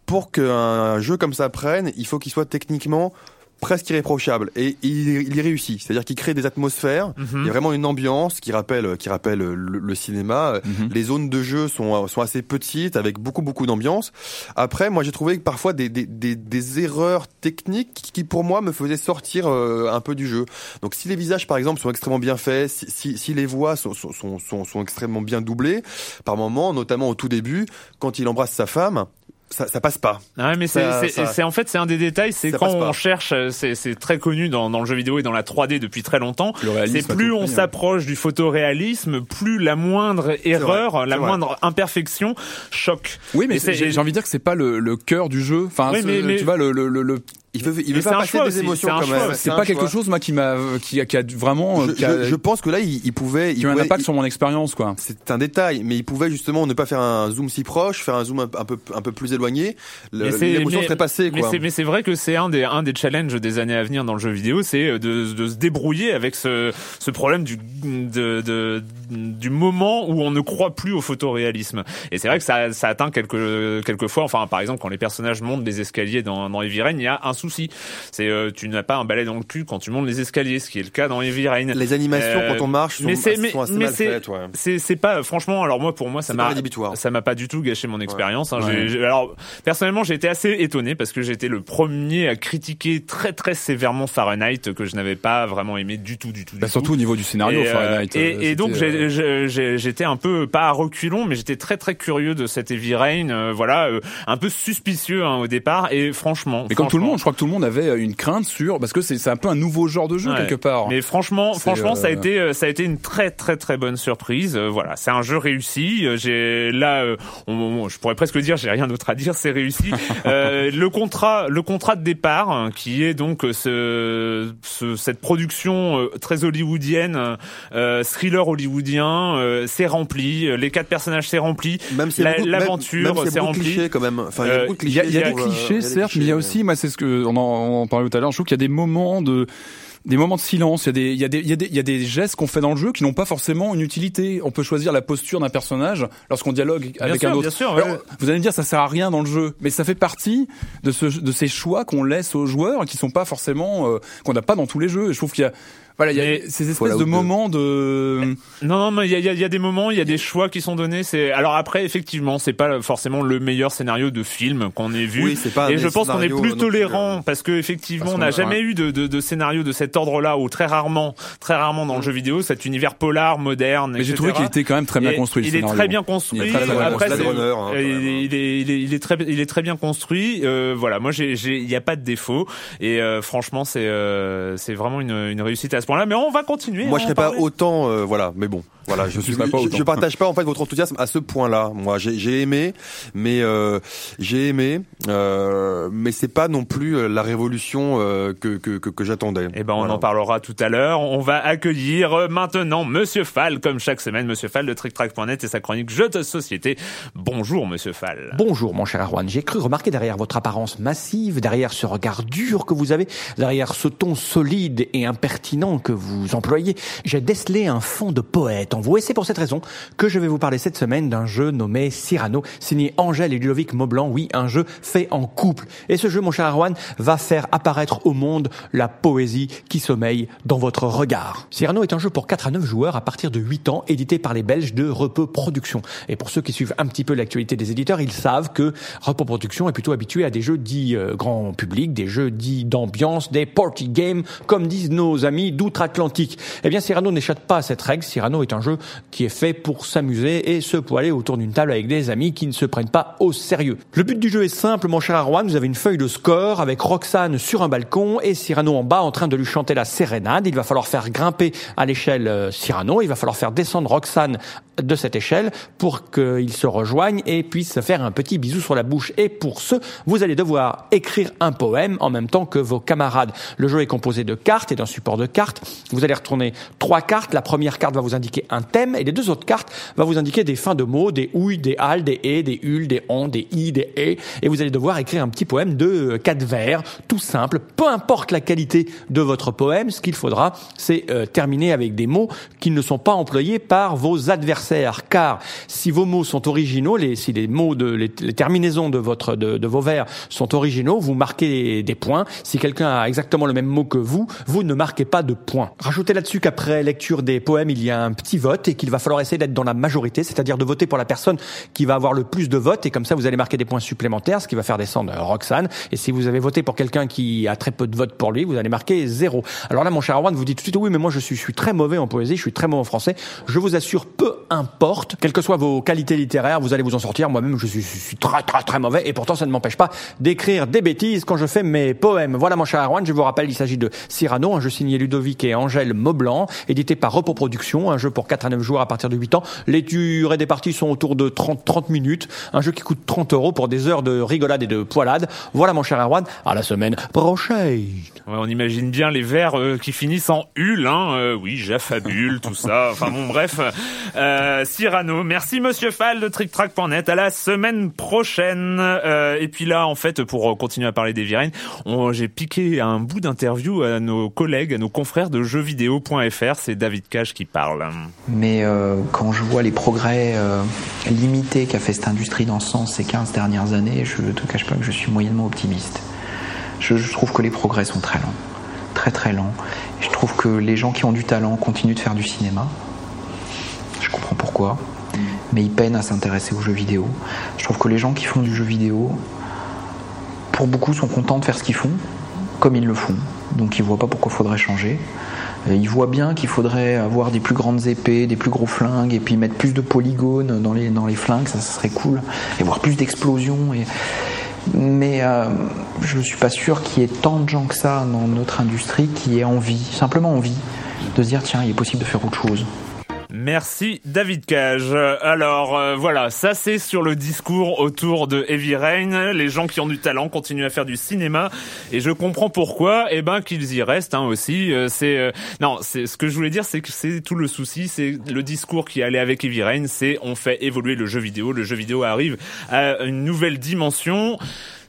pour qu'un jeu comme ça prenne, il faut qu'il soit techniquement presque irréprochable. Et il, il y réussit. C'est-à-dire qu'il crée des atmosphères. Il y a vraiment une ambiance qui rappelle qui rappelle le, le cinéma. Mhm. les zones de jeu sont sont assez petites avec beaucoup beaucoup d'ambiance. Après moi j'ai trouvé que parfois des, des, des, des erreurs techniques qui pour moi me faisaient sortir euh, un peu du jeu. Donc si les visages par exemple sont extrêmement bien faits si, si, si les voix sont, sont, sont, sont, sont extrêmement bien doublées par moment notamment au tout début quand il embrasse sa femme ça, ça passe pas Ouais, mais c'est, en fait c'est un des détails, c'est quand on pas. cherche, euh, c'est, c'est très connu dans, dans le jeu vidéo et dans la 3D depuis très longtemps. Le réalisme C'est plus on hein. s'approche du photoréalisme, plus la moindre erreur, vrai, la vrai. moindre imperfection choque. Oui, mais j'ai envie de dire que c'est pas le, le cœur du jeu. Enfin, Oui, ce- mais- mais- tu vois le le le, le- il veut, il veut c'est pas un passer choix des aussi, émotions quand même c'est pas quelque chose moi qui m'a qui a, qui a vraiment je, qui a, je- je pense que là, il, il pouvait, il qui a un impact il- sur mon expérience quoi. c'est un détail, mais il pouvait justement ne pas faire un zoom si proche, faire un zoom un, un peu un peu plus éloigné. L'émotion mais- serait passée, quoi. c'est, mais c'est vrai que c'est un des, un des challenges des années à venir dans le jeu vidéo, c'est euh, de, de se débrouiller avec ce, ce problème du, de, de- du moment où on ne croit plus au photoréalisme. Et c'est vrai que ça, ça atteint quelques, quelques fois, enfin, par exemple, quand les personnages montent les escaliers dans, dans Heavy Rain, il y a un souci. C'est, euh, tu n'as pas un balai dans le cul quand tu montes les escaliers, ce qui est le cas dans Heavy Rain. Les animations Euh, quand on marche sont, mais c'est, sont mais, assez mais mal c'est, faites. Ouais. c'est, c'est pas, franchement, alors moi, pour moi, ça m'a, ça m'a pas du tout gâché mon expérience. hein. Ouais. J'ai- j'ai- alors, personnellement, j'ai été assez étonné parce que j'étais le premier à critiquer très très sévèrement Fahrenheit que je n'avais pas vraiment aimé du tout, du tout. Du Bah, tout. surtout au niveau du scénario Et, euh, Fahrenheit. et, euh, et donc c'était, j'ai- j'ai- j'ai- j'étais un peu pas à reculons, mais j'étais très très curieux de cet Heavy Rain, euh, voilà, euh, un peu suspicieux hein, au départ. Et franchement, mais comme tout le monde, je crois que tout le monde avait euh, une crainte sur parce que c'est c'est un peu un nouveau genre de jeu Ouais. quelque part. Mais franchement, franchement, ça a euh, été, euh, ça a été une très très très bonne surprise. Euh, voilà, c'est un jeu réussi. J'ai là, euh, on- on- je pourrais presque dire, j'ai rien d'autre à dire, c'est réussi. Euh, le contrat, le contrat de départ, hein, qui est donc ce, ce- cette production euh, très hollywoodienne, euh, thriller hollywoodien, euh, c'est rempli. Les quatre personnages, c'est rempli. Même l'aventure, c'est rempli. quand même. Enfin, il y a beaucoup de y a, clichés. il y a je des clichés, certes, mais il y a aussi, moi, c'est ce que on en, parlait tout à l'heure. Je trouve qu'il y a des moments de des moments de silence, il y a des il y a des il y a des, il y a des gestes qu'on fait dans le jeu qui n'ont pas forcément une utilité. On peut choisir la posture d'un personnage lorsqu'on dialogue avec sûr, un autre. bien sûr, ouais. Alors, vous allez me dire ça sert à rien dans le jeu, mais ça fait partie de ce de ces choix qu'on laisse aux joueurs et qui sont pas forcément euh, qu'on n'a pas dans tous les jeux. Et je trouve qu'il y a voilà, il y a ces espèces de 2. moments de Non, non, mais il y a, il y a- y a des moments, il y a des choix qui sont donnés. C'est alors après, effectivement, c'est pas forcément le meilleur scénario de film qu'on ait vu. Oui, c'est pas et je pense qu'on est plus tolérant euh, parce que effectivement, Parce on n'a a- jamais eu de, de, de scénario de cet cet ordre-là ou très rarement, très rarement dans le jeu vidéo, cet univers polar, moderne. Mais j'ai trouvé qu'il était quand même très bien construit. Il est très bien construit. Après, hein, il, est, il, est, il, est, il est très, il est très bien construit. Euh, voilà, moi, il n'y a pas de défaut. Et euh, franchement, c'est, euh, c'est vraiment une, une réussite à ce point-là. Mais on va continuer. Moi, à je serais pas autant, euh, voilà, mais bon, voilà, je suis, pas je, autant. je partage pas en fait votre enthousiasme à ce point-là. Moi, j'ai j'ai aimé, mais euh, j'ai aimé, euh, mais c'est pas non plus euh, la révolution euh, que que que, que j'attendais. Eh ben, on Voilà. en parlera tout à l'heure. On va accueillir euh, maintenant Monsieur Fall, comme chaque semaine, Monsieur Fall de TrickTrack.net et sa chronique Jeux de société. Bonjour, Monsieur Fall. Bonjour mon cher Erwan, j'ai cru remarquer derrière votre apparence massive, derrière ce regard dur que vous avez, derrière ce ton solide et impertinent que vous employez, j'ai décelé un fond de poète en vous et c'est pour cette raison que je vais vous parler cette semaine d'un jeu nommé Cyrano, signé Angèle et Ludovic Maublanc, oui, un jeu fait en couple. Et ce jeu, mon cher Erwan, va faire apparaître au monde la poésie qui sommeille dans votre regard. Cyrano est un jeu pour 4 à 9 joueurs à partir de 8 ans, édité par les Belges de Repos Productions. Et pour ceux qui suivent un petit peu l'actualité des éditeurs, ils savent que Repos Productions est plutôt habitué à des jeux dits euh, grand public, des jeux dits d'ambiance, des party games, comme disent nos amis d'outre-Atlantique. Eh bien, Cyrano n'échappe pas à cette règle. Cyrano est un jeu qui est fait pour s'amuser et se poiler autour d'une table avec des amis qui ne se prennent pas au sérieux. Le but du jeu est simple, mon cher Arwan. Vous avez une feuille de score avec Roxane sur un balcon et Cyrano en bas en train de lui chanter la sérénade. Il va falloir faire grimper à l'échelle euh, Cyrano. Il va falloir faire descendre Roxane de cette échelle pour qu'ils se rejoignent et puissent se faire un petit bisou sur la bouche. Et pour ce, vous allez devoir écrire un poème en même temps que vos camarades. Le jeu est composé de cartes et d'un support de cartes. Vous allez retourner trois cartes. La première carte va vous indiquer un thème et les deux autres cartes va vous indiquer des fins de mots, des ouilles, des halles, des et, des hules, des on, des i, des et. Et vous allez devoir écrire un petit poème de euh, quatre vers, tout simple. Peu importe la qualité de votre poème, ce qu'il faudra, c'est euh, terminer avec des mots qui ne sont pas employés par vos adversaires. Car si vos mots sont originaux, les, si les mots de les, terminaisons de votre de vos vers sont originaux, vous marquez des points. Si quelqu'un a exactement le même mot que vous, vous ne marquez pas de points. Rajoutez là-dessus qu'après lecture des poèmes, il y a un petit vote et qu'il va falloir essayer d'être dans la majorité, c'est-à-dire de voter pour la personne qui va avoir le plus de votes et comme ça vous allez marquer des points supplémentaires, ce qui va faire descendre Roxane. Et si vous avez voté pour quelqu'un qui a très peu de votes pour lui, vous allez marquer zéro. Alors là, mon cher Arwan, vous dites tout de suite oui, mais moi je suis, je suis très mauvais en poésie, je suis très mauvais en français. Je vous assure, peu importe, quelles que soient vos qualités littéraires, vous allez vous en sortir. Moi-même, je suis, je suis très très très mauvais et pourtant ça ne m'empêche pas d'écrire des bêtises quand je fais mes poèmes. Voilà, mon cher Arwan, je vous rappelle, il s'agit de Cyrano, un jeu signé Ludovic et Angèle Maublanc, édité par Repos Productions, un jeu pour 4 à 9 joueurs à partir de 8 ans. Les durées des parties sont autour de 30, 30 minutes, un jeu qui coûte 30 euros pour des heures de rigolade et de poilade. Voilà, mon cher Erwan, à la semaine prochaine. Ouais, on imagine bien les vers euh, qui finissent en hul, hein. euh, oui, j'affabule, tout ça. Enfin bon, bref. Euh, Cyrano, merci Monsieur Fall de TrickTrack.net. À la semaine prochaine. Euh, et puis là, en fait, pour continuer à parler des virines, j'ai piqué un bout d'interview à nos collègues, à nos confrères de jeuxvideo.fr. C'est David Cage qui parle. Mais euh, quand je vois les progrès euh, limités qu'a fait cette industrie dans ce sens ces 15 dernières années, je ne te cache pas que je suis moyennement optimiste. Je, trouve que les progrès sont très lents, très très lents. Je trouve que les gens qui ont du talent continuent de faire du cinéma. Je comprends pourquoi, mais ils peinent à s'intéresser aux jeux vidéo. Je trouve que les gens qui font du jeu vidéo, pour beaucoup, sont contents de faire ce qu'ils font, comme ils le font. Donc ils voient pas pourquoi il faudrait changer. Euh, Ils voient bien qu'il faudrait avoir des plus grandes épées, des plus gros flingues, et puis mettre plus de polygones dans les, flingues, ça, serait cool. Et voir plus d'explosions. Mais euh, je ne suis pas sûr qu'il y ait tant de gens que ça dans notre industrie qui aient envie, simplement envie, de se dire tiens, il est possible de faire autre chose. Merci David Cage. Alors euh, voilà, ça c'est sur le discours autour de Heavy Rain. Les gens qui ont du talent continuent à faire du cinéma et je comprends pourquoi. Eh ben qu'ils y restent hein, aussi. Euh, c'est euh, non, c'est ce que je voulais dire, c'est que c'est tout le souci, c'est le discours qui allait avec Heavy Rain, c'est on fait évoluer le jeu vidéo. Le jeu vidéo arrive à une nouvelle dimension.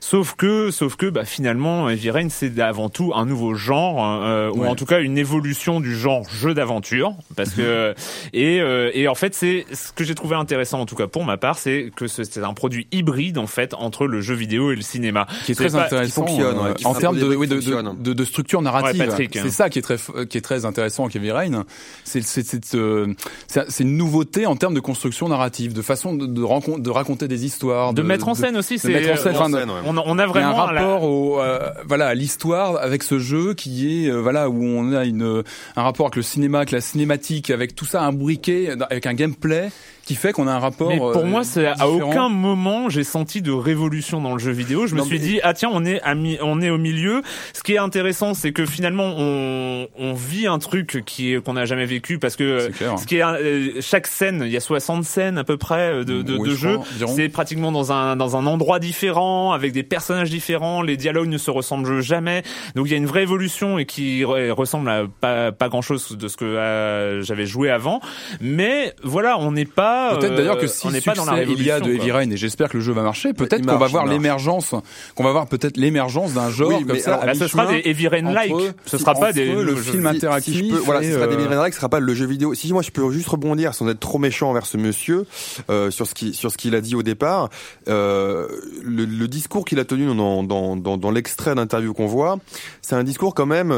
Sauf que, sauf que, bah, finalement, Heavy Rain, c'est avant tout un nouveau genre, euh, ou en tout cas une évolution du genre jeu d'aventure, parce que et euh, et en fait, c'est ce que j'ai trouvé intéressant, en tout cas pour ma part, c'est que ce- c'est un produit hybride en fait entre le jeu vidéo et le cinéma, qui est C'est très pas- intéressant fonctionne, ouais, euh, qui en termes de, oui, de, de, fonctionne. de- de structure narrative. Ouais, Patrick, hein. c'est ça qui est très qui est très intéressant avec Heavy Rain. C'est c'est c'est euh, c'est c'est une nouveauté en termes de construction narrative, de façon de de, raconter des histoires, de mettre en scène aussi, de c'est mettre en scène, euh, enfin, ouais. On, a- on a vraiment un la- rapport au euh, voilà à l'histoire avec ce jeu qui est euh, voilà où on a une un rapport avec le cinéma, avec la cinématique, avec tout ça imbriqué avec un gameplay qui fait qu'on a un rapport. Mais pour euh, moi, c'est à aucun moment j'ai senti de révolution dans le jeu vidéo. Je me Non, suis mais- dit ah tiens on est à mi- on est au milieu. Ce qui est intéressant, c'est que finalement on on vit un truc qui qu'on n'a jamais vécu parce que ce qui est euh, chaque scène, il y a 60 scènes à peu près euh, de de, Oui, de je jeu. C'est pratiquement dans un dans un endroit différent avec des personnages différents. Les dialogues ne se ressemblent jamais. Donc il y a une vraie évolution et qui re- ressemble à pas pas grand chose de ce que euh, j'avais joué avant. Mais voilà, on n'est pas Peut-être euh, d'ailleurs que si on n'est pas dans la succès il y a de. Heavy Rain et j'espère que le jeu va marcher, peut-être qu'on va voir l'émergence, qu'on va voir peut-être l'émergence d'un genre Oui, comme ça. alors, à Là, ce sera des Heavy Rain-like. entre- Ce sera pas des- le film si- interactif. Si je peux, voilà, ce sera des euh, Mirror Like, ce sera pas le jeu vidéo. Si moi je peux juste rebondir sans être trop méchant envers ce monsieur euh, sur ce qui sur ce qu'il a dit au départ, euh, le, le discours qu'il a tenu dans dans dans, dans l'extrait d'interview qu'on voit, c'est un discours quand même.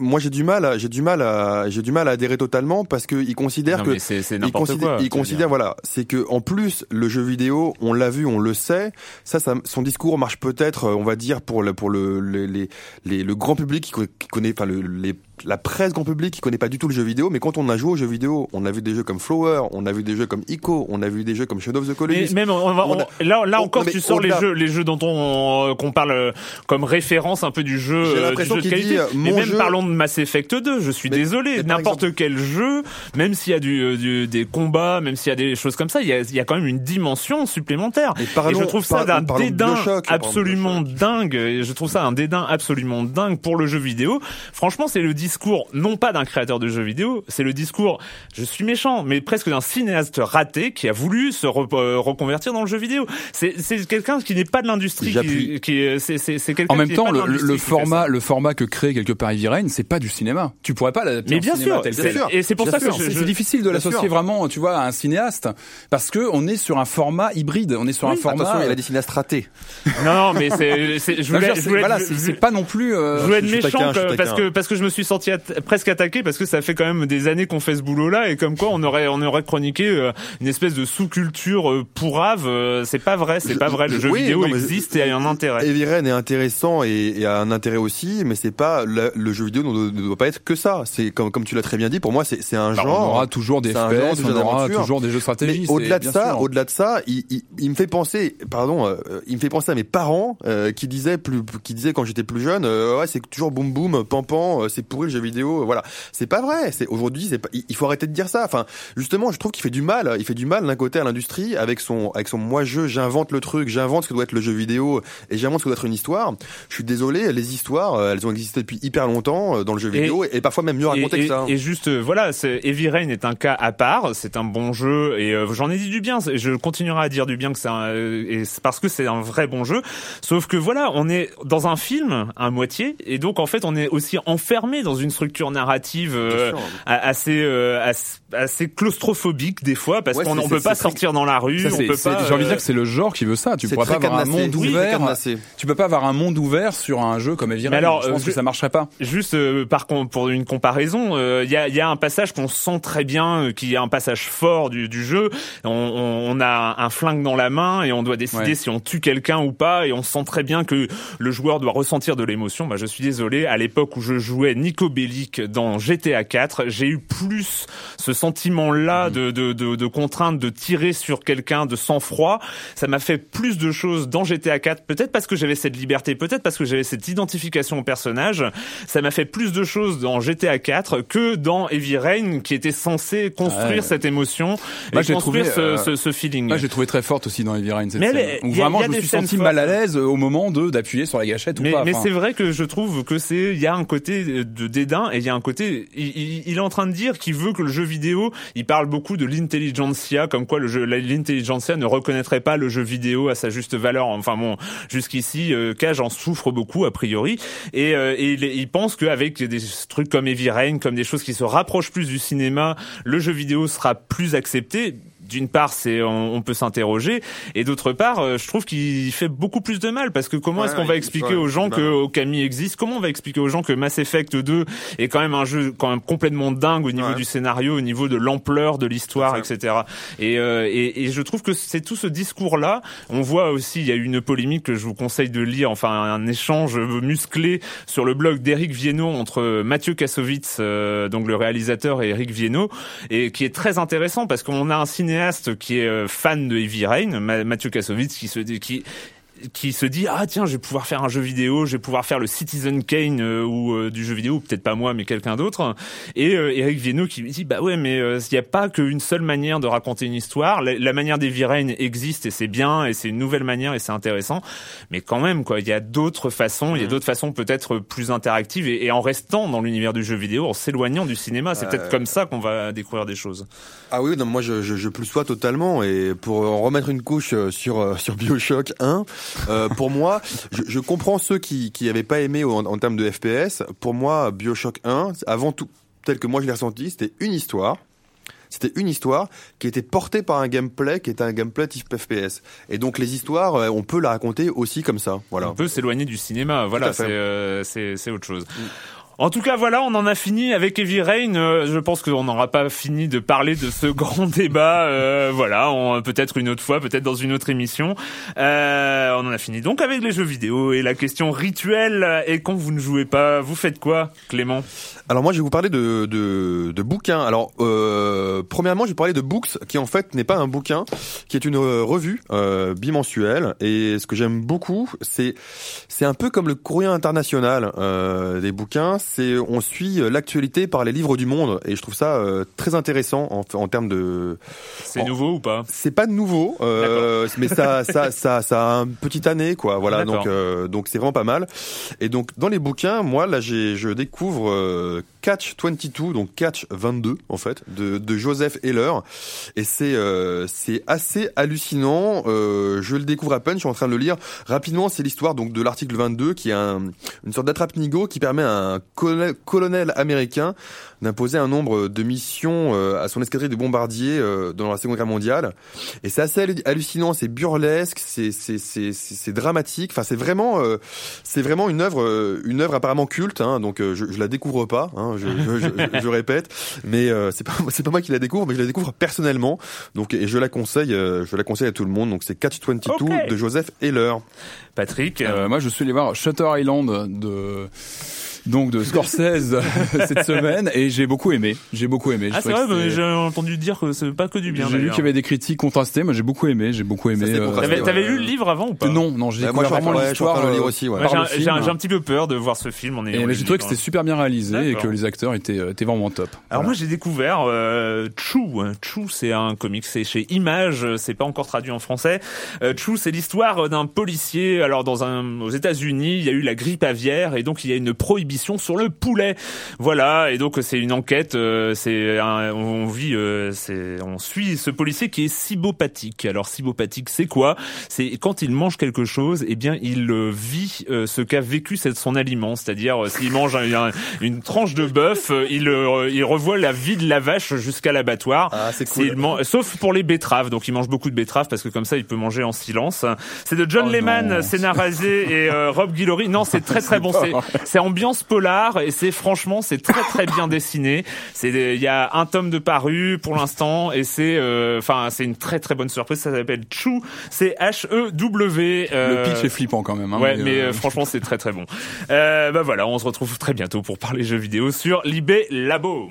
Moi j'ai du mal à j'ai du mal à j'ai du mal à adhérer totalement parce que il considère Non, que c'est c'est il n'importe considère, quoi. il je veux considère dire. voilà, c'est que en plus le jeu vidéo, on l'a vu, on le sait. Ça, ça son discours marche peut-être, euh, on va dire pour le pour le les, les, les- le grand public qui connaît, enfin le, les la presse grand public qui connaît pas du tout le jeu vidéo. Mais quand on a joué au jeu vidéo, on a vu des jeux comme Flower, on a vu des jeux comme Ico, on a vu des jeux comme Shadow of the Colossus. même on va, On on- a- là là on- encore tu sors les jeux les jeux dont on euh, qu'on parle euh, comme référence un peu du jeu euh, du jeu de qualité dit, mais même jeu- parlons de Mass Effect 2 je suis Mais- désolé n'importe exemple- quel jeu même s'il y a du, du- des combats même s'il y a des choses comme ça il y a, il y a quand même une dimension supplémentaire Et parlons- et je trouve ça d'un dédain absolument dingue et je trouve ça un dédain absolument dingue pour le jeu vidéo franchement c'est le discours non pas d'un créateur de jeux vidéo c'est le discours je suis méchant mais presque d'un cinéaste raté qui a voulu se re- euh, reconvertir dans le jeu vidéo c'est quelqu'un qui n'est pas de l'industrie qui, qui c'est quelqu'un En même qui temps, le, format, le format que crée quelque part Rain, c'est pas du cinéma. Tu pourrais pas l'adapter mais en bien cinéma sûr, et c'est pour Bien ça que sûr. C'est difficile de l'associer vraiment, tu vois, à un cinéaste, parce que on est sur un format hybride, on est sur un format. Attention, il a des cinéastes ratés. non non mais c'est je voulais pas non plus. euh, je voulais être méchant parce que parce que je me suis presque attaqué parce que ça fait quand même des années qu'on fait ce boulot là et comme quoi on aurait on aurait chroniqué euh, une espèce de sous-culture euh, pourrave euh, c'est pas vrai c'est pas vrai le je- jeu oui, vidéo non, existe et a un intérêt Heavy Rain est intéressant et, et a un intérêt aussi, mais c'est pas le, le jeu vidéo ne, ne doit pas être que ça. C'est comme comme tu l'as très bien dit. Pour moi, c'est c'est un bah, genre. on aura toujours des genre FPS, on aura toujours des jeux c'est au-delà de ça, au-delà de ça, il, il, il me fait penser, pardon, euh, il me fait penser à mes parents euh, qui disaient plus, qui disaient quand j'étais plus jeune, euh, ouais, c'est toujours boum boum, pam, euh, c'est pourri le jeu vidéo, euh, voilà. C'est pas vrai. C'est aujourd'hui, c'est pas, il faut arrêter de dire ça. Enfin, justement, je trouve qu'il fait du mal. Il fait du mal d'un côté à l'industrie avec son, avec son moi je, j'invente le truc, j'invente ce que doit être le jeu vidéo et j'invente ce que doit être une histoire. Je suis désolé, les histoires, euh, elles ont existé depuis hyper longtemps euh, dans le jeu vidéo et, parfois même mieux racontées que ça. hein. et juste voilà, Heavy Rain est un cas à part, c'est un bon jeu et euh, j'en ai dit du bien, je continuerai à dire du bien que c'est un, euh, et c'est parce que c'est un vrai bon jeu. Sauf que voilà, on est dans un film à moitié et donc en fait on est aussi enfermé dans une structure narrative euh, assez, euh, assez assez claustrophobique des fois parce Ouais, qu'on on peut pas sortir dans la rue, Ça, on c'est- peut c'est- pas. J'ai envie de euh, dire que c'est le genre qui veut ça. Tu C'est pourrais pas avoir un monde ouvert. Tu peux pas avoir un monde ouvert sur un jeu comme Rain. alors, je pense euh, que ça marcherait pas. Juste euh, par contre pour une comparaison, euh, il y, a, il y a un passage qu'on sent très bien, euh, qui est un passage fort du, du jeu. On, on, on a un flingue dans la main et on doit décider Ouais. si on tue quelqu'un ou pas. Et on sent très bien que le joueur doit ressentir de l'émotion. Bah, je suis désolé, à l'époque où je jouais Nico Bellic dans GTA 4, j'ai eu plus ce sentiment-là de, de, de, de contrainte de tirer sur quelqu'un de sang-froid. Ça m'a fait plus de choses dans GTA 4, peut-être parce que j'avais cette liberté, peut-être parce que j'avais cette identification au personnage. Ça m'a fait plus de choses dans GTA 4 que dans Heavy Rain, qui était censé construire Ouais. cette émotion et construire trouvé, euh, ce, ce feeling. Moi, j'ai trouvé très forte aussi dans Heavy Rain cette Mais scène. est- Où il y a- vraiment, je me suis senti mal à l'aise au moment de d'appuyer sur la gâchette mais, ou pas. mais c'est vrai que je trouve que c'est il y a un côté de dédain et il y a un côté il, il- il est en train de dire qu'il veut que le jeu vidéo il parle beaucoup de l'intelligentsia comme quoi le jeu l'intelligentsia ne reconnaîtrait pas le jeu vidéo à sa juste valeur. Enfin bon jusqu'ici euh, Cage en souffre beaucoup a priori. Et, euh, et il, il pense qu'avec des trucs comme Heavy Rain comme des choses qui se rapprochent plus du cinéma le jeu vidéo sera plus accepté d'une part, c'est on, on peut s'interroger, et d'autre part, euh, je trouve qu'il fait beaucoup plus de mal parce que comment Ouais, est-ce qu'on va expliquer ouais, aux gens bah. que Okami existe? Comment on va expliquer aux gens que Mass Effect 2 est quand même un jeu quand même complètement dingue au niveau Ouais. du scénario, au niveau de l'ampleur de l'histoire, etc. Et, euh, et, et je trouve que c'est tout ce discours-là. On voit aussi, il y a eu une polémique que je vous conseille de lire, enfin un échange musclé sur le blog d'Eric Viennot entre Mathieu Kassovitz, euh, donc le réalisateur, et Eric Viennot, et qui est très intéressant parce qu'on a un qui est euh, fan de Heavy Rain, Ma- Mathieu Kassovitz, qui se dit, qui qui se dit ah tiens je vais pouvoir faire un jeu vidéo je vais pouvoir faire le Citizen Kane euh, ou euh, du jeu vidéo peut-être pas moi mais quelqu'un d'autre. Et euh, Eric Viennot qui lui dit bah ouais mais il n'y a pas qu'une seule manière de raconter une histoire. La, la manière des Rain existe et c'est bien et c'est une nouvelle manière et c'est intéressant. Mais quand même quoi il y a d'autres façons il y a d'autres façons peut-être plus interactives. Et, et en restant dans l'univers du jeu vidéo en s'éloignant du cinéma c'est Euh, peut-être comme ça qu'on va découvrir des choses. Ah oui, non, moi je, je, je plus sois totalement. Et pour en remettre une couche euh, sur euh, sur BioShock 1, euh, pour moi, je, je comprends ceux qui qui avaient pas aimé en, en termes de FPS. Pour moi, BioShock 1, avant tout tel que moi je l'ai ressenti, c'était une histoire. C'était une histoire qui était portée par un gameplay qui était un gameplay type FPS. Et donc les histoires, euh, on peut la raconter aussi comme ça. Voilà. on peut s'éloigner du cinéma. Voilà, c'est euh, c'est c'est autre chose. En tout cas, voilà, on en a fini avec Heavy Rain. Euh, je pense qu'on n'aura pas fini de parler de ce grand débat. Euh, voilà, peut-être une autre fois, peut-être dans une autre émission. Euh, on en a fini donc avec les jeux vidéo et la question rituelle. Et quand vous ne jouez pas, vous faites quoi, Clément? Alors moi je vais vous parler de, de, de bouquins. Alors euh, premièrement je vais parler de Books qui en fait n'est pas un bouquin, qui est une euh, revue euh, bimensuelle. Et ce que j'aime beaucoup c'est c'est un peu comme le courrier international euh, des bouquins. C'est on suit l'actualité par les livres du monde et je trouve ça euh, très intéressant en, en termes de. C'est En- nouveau ou pas? C'est pas nouveau, euh, mais ça, ça, ça, ça a une petite année, quoi. Voilà, donc, euh, donc c'est vraiment pas mal. Et donc dans les bouquins, moi là, j'ai, je découvre euh, Catch 22, donc Catch 22 en fait, de, de Joseph Heller, et c'est, euh, c'est assez hallucinant. Euh, je le découvre à peine, je suis en train de le lire rapidement. C'est l'histoire donc de l'article 22, qui est un, une sorte d'attrape-nigo qui permet à un colonel, américain d'imposer un nombre de missions euh, à son escadrille de bombardiers euh, dans la Seconde Guerre mondiale. Et c'est assez hallu- hallucinant, c'est burlesque, c'est c'est c'est dramatique. Enfin, c'est vraiment euh, c'est vraiment une œuvre une œuvre apparemment culte. Hein, donc je, je la découvre pas, hein, je, je, je, je répète, mais euh, c'est pas c'est pas moi qui la découvre, mais je la découvre personnellement. Donc et je la conseille euh, je la conseille à tout le monde. Donc c'est Catch 22 Ok. de Joseph Heller. Patrick Euh, moi, je suis allé voir Shutter Island de donc de Scorsese cette semaine et j'ai beaucoup aimé. J'ai beaucoup aimé. Ah c'est vrai, mais j'ai entendu dire que c'est pas que du bien. J'ai lu qu'il y avait des critiques contrastées. Moi, j'ai beaucoup aimé. J'ai beaucoup aimé. euh, T'avais ouais. t'avais lu le livre avant ou pas? Non, non, j'ai moi, découvert vraiment l'histoire. le lire euh, aussi, ouais. J'ai un- film. j'ai un, j'ai un petit peu peur de voir ce film Et mais le j'ai trouvé que livre. c'était super bien réalisé et que les acteurs étaient, euh, étaient vraiment top. Alors Voilà. moi j'ai découvert euh, Chou. Chou c'est un comic, c'est chez Image, c'est pas encore traduit en français. Euh, Chou c'est l'histoire d'un policier. Alors dans un aux États-Unis, il y a eu la grippe aviaire et donc il y a une prohibition sur le poulet. Voilà et donc c'est une enquête. euh, c'est un- on vit, euh, c'est on suit ce policier qui est cybopathique. Alors cybopathique c'est quoi? C'est quand il mange quelque chose, eh bien il euh, vit ce qu'a vécu c'est son aliment. C'est-à-dire s'il mange un- un- une tranche de bœuf, il il revoit la vie de la vache jusqu'à l'abattoir. Ah, c'est cool. Man- Sauf pour les betteraves, donc il mange beaucoup de betteraves parce que comme ça il peut manger en silence. C'est de John Oh Lehman, non. scénarisé et euh, Rob Guillory. Non, c'est très très bon. c'est ambiance polar et c'est franchement c'est très très bien dessiné. C'est il y a un tome de paru pour l'instant et c'est euh, enfin c'est une très très bonne surprise. Ça s'appelle Chou. C'est H E W. Le pitch est flippant quand même. Hein, Ouais, mais euh, euh, franchement, c'est très très bon. Euh, bah voilà, on se retrouve très bientôt pour parler jeux vidéo sur Libé Labo.